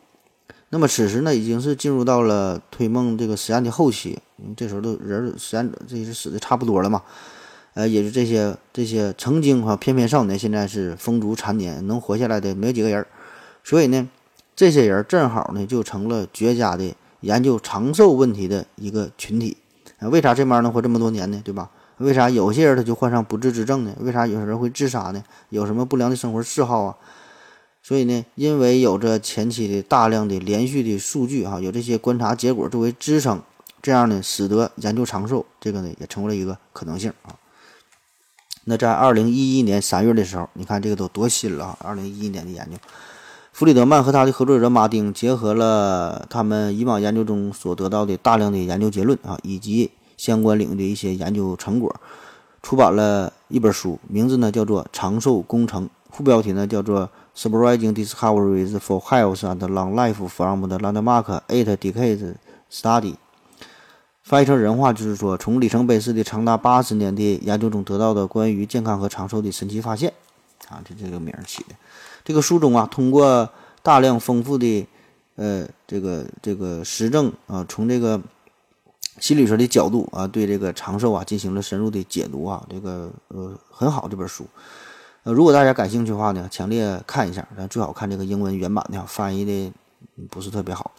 那么此时呢，已经是进入到了推梦这个实验的后期，这时候都人实验这些死的差不多了嘛，呃，也就这些这些曾经哈翩翩少年，现在是风烛残年，能活下来的没有几个人，所以呢，这些人正好呢就成了绝佳的研究长寿问题的一个群体。啊，为啥这帮能活这么多年呢？对吧？为啥有些人他就患上不治之症呢？为啥有些人会自杀呢？有什么不良的生活嗜好啊？所以呢，因为有着前期的大量的连续的数据哈，有这些观察结果作为支撑，这样呢，使得研究长寿这个呢也成为了一个可能性啊。那在二零一一年三月的时候，你看这个都多新了啊！二零一一年的研究，弗里德曼和他的合作者马丁结合了他们以往研究中所得到的大量的研究结论啊，以及相关领域的一些研究成果，出版了一本书，名字呢叫做《长寿工程》，副标题呢叫做。Surprising discoveries for health and long life from the landmark eight decades study。翻译成人话就是说，从里程碑式的长达八十年的研究中得到的关于健康和长寿的神奇发现。啊，这这个名儿起的。这个书中啊，通过大量丰富的呃这个这个实证啊，从这个心理学的角度啊，对这个长寿啊进行了深入的解读啊，这个呃很好这本书。呃，如果大家感兴趣的话呢，强烈看一下，但最好看这个英文原版的，翻译的不是特别好。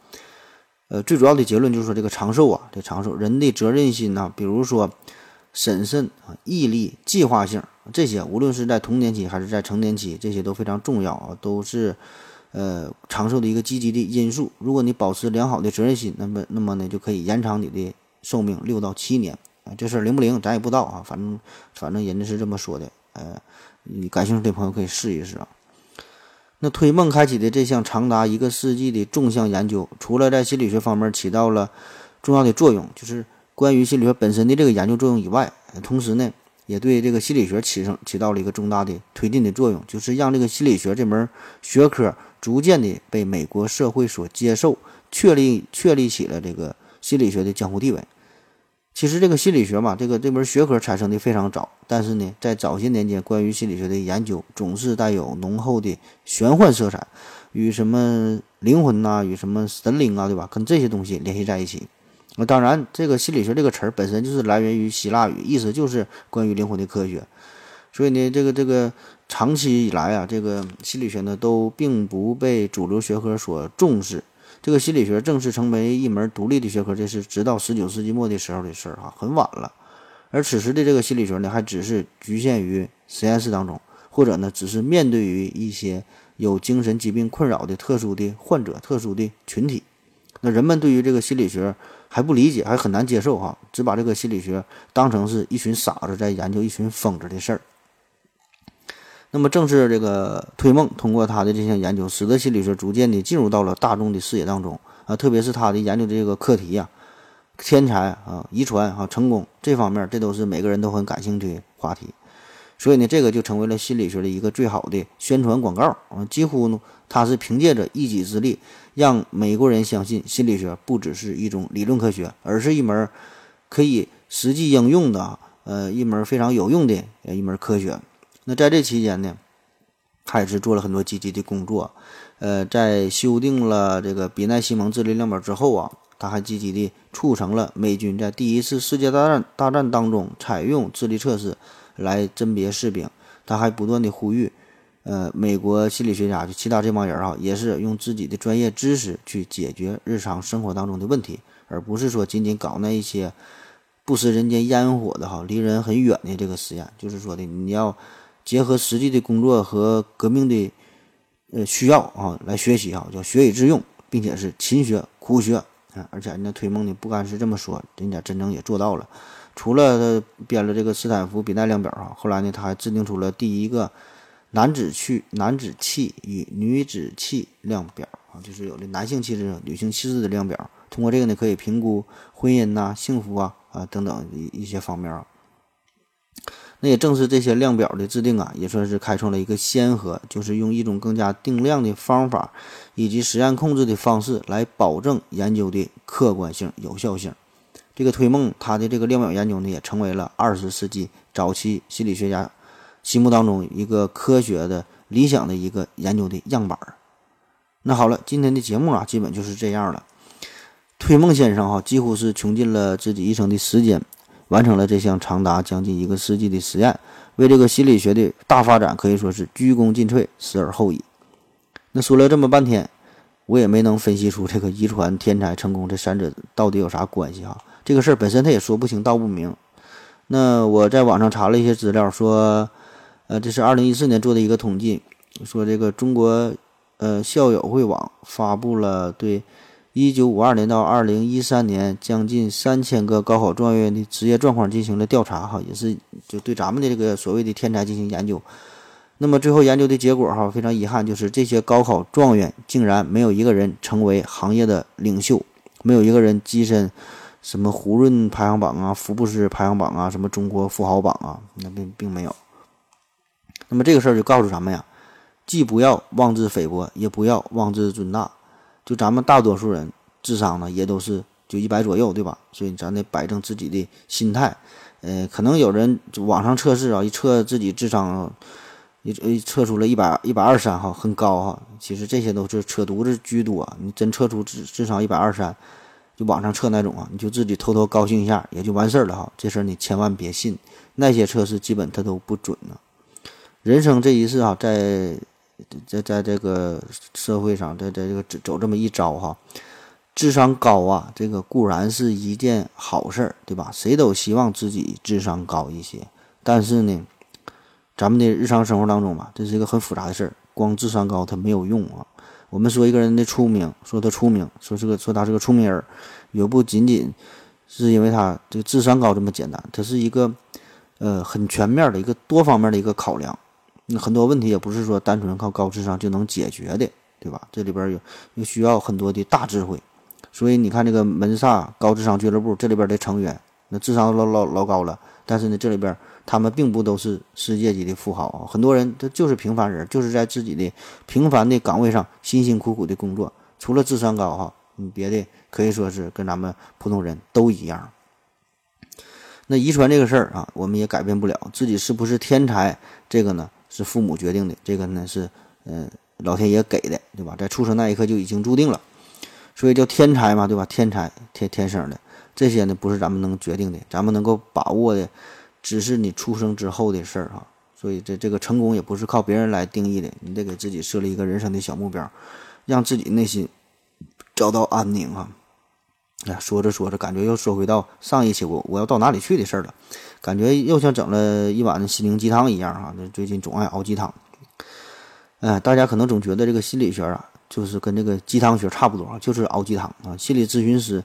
呃，最主要的结论就是说，这个长寿啊，这长寿人的责任心呐，比如说审慎啊、毅力、计划性这些，无论是在童年期还是在成年期，这些都非常重要啊，都是呃长寿的一个积极的因素。如果你保持良好的责任心，那么那么呢，就可以延长你的寿命六到七年啊。这事儿灵不灵，咱也不知道啊，反正反正人家是这么说的，呃。你感兴趣的朋友可以试一试啊。那推梦开启的这项长达一个世纪的纵向研究，除了在心理学方面起到了重要的作用，就是关于心理学本身的这个研究作用以外，同时呢，也对这个心理学起上起到了一个重大的推进的作用，就是让这个心理学这门学科逐渐的被美国社会所接受，确立确立起了这个心理学的江湖地位。其实这个心理学嘛，这个这门学科产生的非常早，但是呢，在早些年间，关于心理学的研究总是带有浓厚的玄幻色彩，与什么灵魂呐，与什么神灵啊，对吧？跟这些东西联系在一起。那当然，这个心理学这个词儿本身就是来源于希腊语，意思就是关于灵魂的科学。所以呢，这个这个长期以来啊，这个心理学呢都并不被主流学科所重视。这个心理学正式成为一门独立的学科，这是直到十九世纪末的时候的事儿哈，很晚了。而此时的这个心理学呢，还只是局限于实验室当中，或者呢，只是面对于一些有精神疾病困扰的特殊的患者、特殊的群体。那人们对于这个心理学还不理解，还很难接受哈，只把这个心理学当成是一群傻子在研究一群疯子的事儿。那么，正是这个推梦通过他的这项研究，使得心理学逐渐的进入到了大众的视野当中啊。特别是他的研究这个课题呀，天才啊、遗传啊、成功这方面，这都是每个人都很感兴趣的话题。所以呢，这个就成为了心理学的一个最好的宣传广告啊。几乎呢，他是凭借着一己之力，让美国人相信心理学不只是一种理论科学，而是一门可以实际应用的呃一门非常有用的呃一门科学。那在这期间呢，他也是做了很多积极的工作，呃，在修订了这个比奈西蒙智力量表之后啊，他还积极地促成了美军在第一次世界大战大战当中采用智力测试来甄别士兵。他还不断地呼吁，呃，美国心理学家就其他这帮人啊，也是用自己的专业知识去解决日常生活当中的问题，而不是说仅仅搞那一些不食人间烟火的哈，离人很远的这个实验。就是说的，你要结合实际的工作和革命的呃需要啊来学习啊，叫学以致用，并且是勤学苦学啊。而且人家推梦呢，不单是这么说，人家真正也做到了。除了编了这个斯坦福比奈量表啊，后来呢，他还制定出了第一个男子气、男子气与女子气量表啊，就是有的男性气质、女性气质的量表。通过这个呢，可以评估婚姻呐、幸福啊啊等等一一些方面啊。那也正是这些量表的制定啊，也算是开创了一个先河，就是用一种更加定量的方法以及实验控制的方式来保证研究的客观性、有效性。这个推梦，他的这个量表研究呢，也成为了二十世纪早期心理学家心目当中一个科学的理想的一个研究的样板。那好了，今天的节目啊，基本就是这样了。推梦先生哈，几乎是穷尽了自己一生的时间，完成了这项长达将近一个世纪的实验，为这个心理学的大发展可以说是鞠躬尽瘁，死而后已。那说了这么半天，我也没能分析出这个遗传、天才、成功这三者到底有啥关系哈。这个事儿本身他也说不清道不明。那我在网上查了一些资料，说，呃，这是二零一四年做的一个统计，说这个中国呃校友会网发布了对一九五二年到二零一三年将近三千个高考状元的职业状况进行了调查，哈，也是就对咱们的这个所谓的天才进行研究。那么最后研究的结果，哈，非常遗憾，就是这些高考状元竟然没有一个人成为行业的领袖，没有一个人跻身。什么胡润排行榜啊，福布斯排行榜啊，什么中国富豪榜啊，那并并没有。那么这个事儿就告诉咱们呀，既不要妄自菲薄，也不要妄自尊大。就咱们大多数人智商呢，也都是就一百左右，对吧？所以咱得摆正自己的心态。呃，可能有人就网上测试啊，一测自己智商，一一测出了一百一百二三哈，很高哈。其实这些都是扯犊子居多。你真测出智智商一百二三。就网上测那种啊，你就自己偷偷高兴一下也就完事儿了哈。这事儿你千万别信，那些测试基本它都不准呢。人生这一次啊，在在在这个社会上，在在这个走这么一遭哈，智商高啊，这个固然是一件好事儿，对吧？谁都希望自己智商高一些。但是呢，咱们的日常生活当中吧，这是一个很复杂的事儿，光智商高它没有用啊。我们说一个人的出名，说他出名，说是个说他是个出名人，也不仅仅是因为他这个智商高这么简单，他是一个呃很全面的一个多方面的一个考量。那很多问题也不是说单纯靠高智商就能解决的，对吧？这里边有有需要很多的大智慧。所以你看这个门萨高智商俱乐部这里边的成员，那智商老老老高了，但是呢这里边。他们并不都是世界级的富豪，很多人他就是平凡人，就是在自己的平凡的岗位上辛辛苦苦的工作。除了智商高哈，你别的可以说是跟咱们普通人都一样。那遗传这个事儿啊，我们也改变不了。自己是不是天才，这个呢是父母决定的，这个呢是嗯老天爷给的，对吧？在出生那一刻就已经注定了，所以叫天才嘛，对吧？天才天天生的这些呢，不是咱们能决定的，咱们能够把握的。只是你出生之后的事儿哈，所以这这个成功也不是靠别人来定义的，你得给自己设立一个人生的小目标，让自己内心找到安宁啊！哎，说着说着，感觉又说回到上一期我我要到哪里去的事儿了，感觉又像整了一碗心灵鸡汤一样哈。那最近总爱熬鸡汤，哎，大家可能总觉得这个心理学啊，就是跟这个鸡汤学差不多，就是熬鸡汤啊。心理咨询师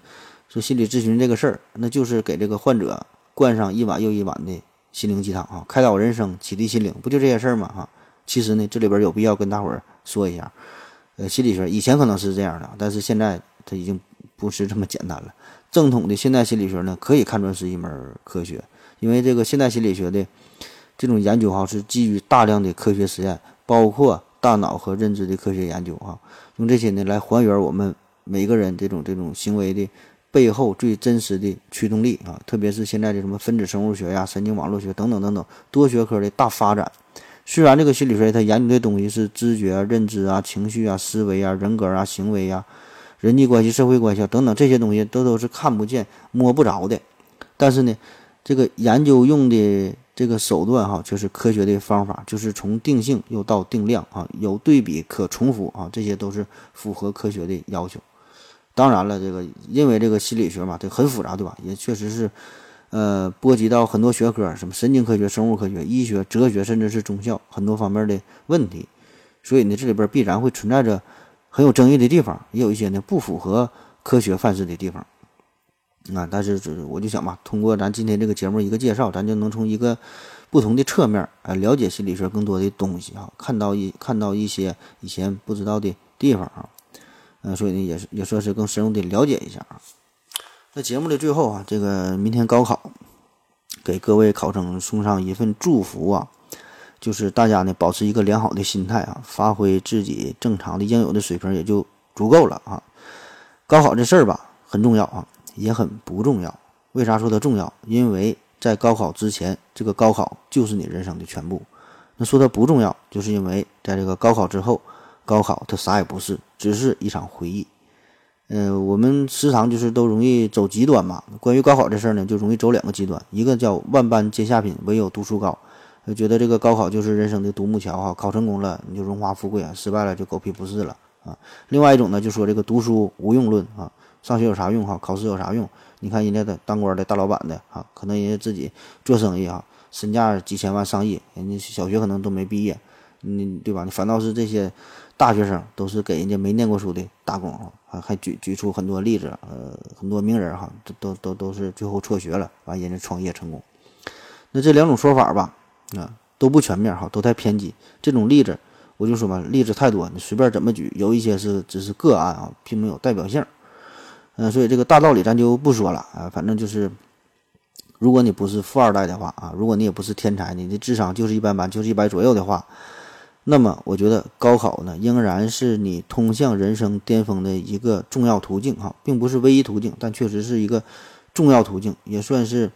说心理咨询这个事儿，那就是给这个患者。灌上一碗又一碗的心灵鸡汤啊，开导人生，启迪心灵，不就这些事儿吗？哈，其实呢，这里边有必要跟大伙儿说一下，呃，心理学以前可能是这样的，但是现在它已经不是这么简单了。正统的现代心理学呢，可以看作是一门科学，因为这个现代心理学的这种研究哈，是基于大量的科学实验，包括大脑和认知的科学研究哈，用这些呢来还原我们每个人这种这种行为的。背后最真实的驱动力啊，特别是现在的什么分子生物学呀、神经网络学等等等等多学科的大发展，虽然这个心理学它研究的东西是知觉啊、认知啊、情绪啊、思维啊、人格啊、行为啊、人际关系、社会关系啊等等这些东西，都都是看不见、摸不着的。但是呢，这个研究用的这个手段哈，就是科学的方法，就是从定性又到定量啊，有对比、可重复啊，这些都是符合科学的要求。当然了，这个因为这个心理学嘛，这很复杂，对吧？也确实是，呃，波及到很多学科，什么神经科学、生物科学、医学、哲学，甚至是宗教很多方面的问题。所以呢，这里边必然会存在着很有争议的地方，也有一些呢不符合科学范式的地方。啊，但是这我就想吧，通过咱今天这个节目一个介绍，咱就能从一个不同的侧面啊了解心理学更多的东西啊，看到一看到一些以前不知道的地方啊。嗯，所以呢，也是也算是更深入的了解一下啊。那节目的最后啊，这个明天高考，给各位考生送上一份祝福啊，就是大家呢保持一个良好的心态啊，发挥自己正常的应有的水平也就足够了啊。高考这事儿吧，很重要啊，也很不重要。为啥说它重要？因为在高考之前，这个高考就是你人生的全部。那说它不重要，就是因为在这个高考之后。高考它啥也不是，只是一场回忆。嗯，我们时常就是都容易走极端嘛。关于高考这事儿呢，就容易走两个极端，一个叫万般皆下品，唯有读书高，就觉得这个高考就是人生的独木桥哈，考成功了你就荣华富贵啊，失败了就狗屁不是了啊。另外一种呢，就说这个读书无用论啊，上学有啥用哈？考试有啥用？你看人家的当官的大老板的哈，可能人家自己做生意哈，身价几千万上亿，人家小学可能都没毕业，你对吧？你反倒是这些。大学生都是给人家没念过书的打工啊，还举举出很多例子，呃，很多名人哈，都都都都是最后辍学了，完人家创业成功。那这两种说法吧，啊，都不全面哈，都太偏激。这种例子，我就说吧，例子太多，你随便怎么举，有一些是只是个案啊，并没有代表性。嗯，所以这个大道理咱就不说了啊，反正就是，如果你不是富二代的话啊，如果你也不是天才，你的智商就是一般般，就是一百左右的话。那么，我觉得高考呢，仍然是你通向人生巅峰的一个重要途径哈，并不是唯一途径，但确实是一个重要途径，也算是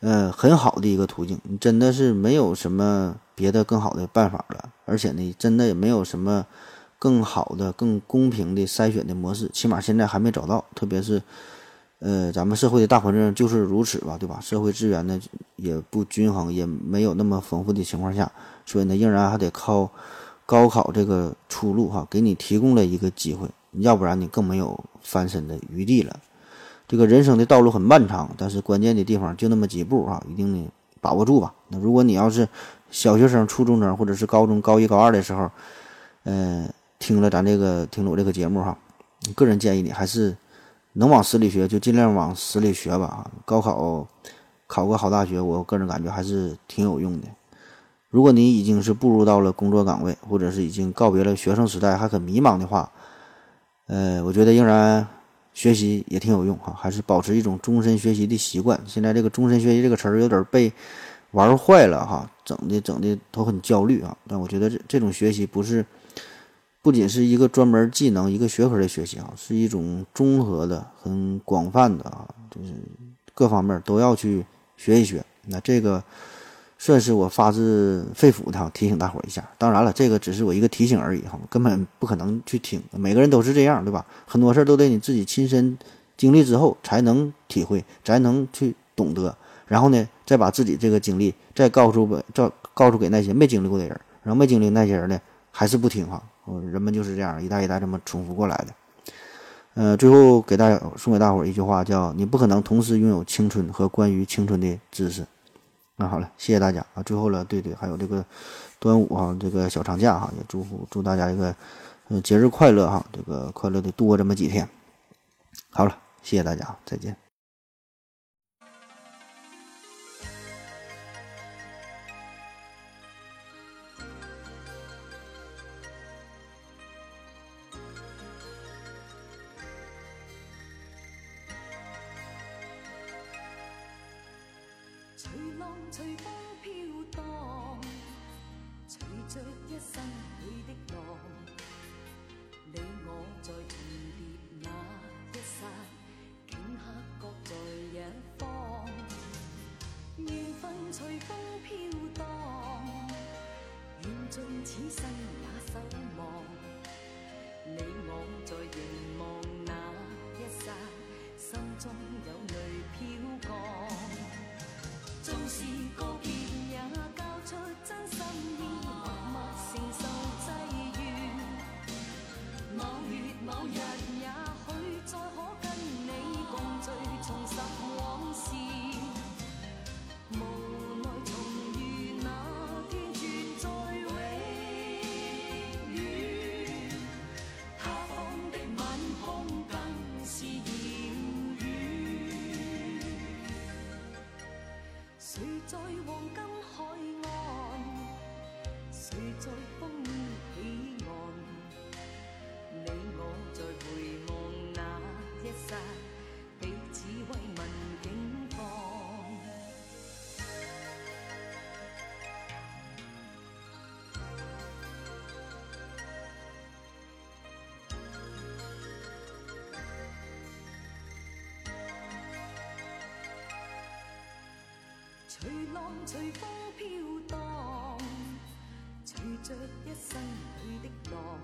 呃很好的一个途径。你真的是没有什么别的更好的办法了，而且呢，真的也没有什么更好的、更公平的筛选的模式，起码现在还没找到。特别是呃，咱们社会的大环境就是如此吧，对吧？社会资源呢也不均衡，也没有那么丰富的情况下。所以呢，仍然还得靠高考这个出路哈，给你提供了一个机会，要不然你更没有翻身的余地了。这个人生的道路很漫长，但是关键的地方就那么几步啊，一定得把握住吧。那如果你要是小学生、初中生或者是高中高一、高二的时候，嗯，听了咱这个听了我这个节目哈，个人建议你还是能往死里学就尽量往死里学吧。高考考个好大学，我个人感觉还是挺有用的。如果你已经是步入到了工作岗位，或者是已经告别了学生时代，还很迷茫的话，呃，我觉得仍然学习也挺有用哈，还是保持一种终身学习的习惯。现在这个终身学习这个词儿有点被玩坏了哈，整的整的都很焦虑啊。但我觉得这这种学习不是不仅是一个专门技能、一个学科的学习啊，是一种综合的、很广泛的啊，就是各方面都要去学一学。那这个。算是我发自肺腑的提醒大伙一下。当然了，这个只是我一个提醒而已哈，根本不可能去听。每个人都是这样，对吧？很多事儿都得你自己亲身经历之后才能体会，才能去懂得。然后呢，再把自己这个经历再告诉给、告告诉给那些没经历过的人。然后没经历那些人呢，还是不听哈。人们就是这样一代一代这么重复过来的。呃，最后给大家送给大伙儿一句话，叫“你不可能同时拥有青春和关于青春的知识”。那好了，谢谢大家啊！最后了，对对，还有这个端午哈，这个小长假哈，也祝福祝大家一个嗯节日快乐哈，这个快乐的度过这么几天。好了，谢谢大家，再见。随风飘荡，随着一生起的浪，你我在重叠那一刹，顷刻各在一方。缘分随风飘荡，愿尽此生也守望，你我在凝望那一刹，心中。总是过随风飘荡随着一生里的浪。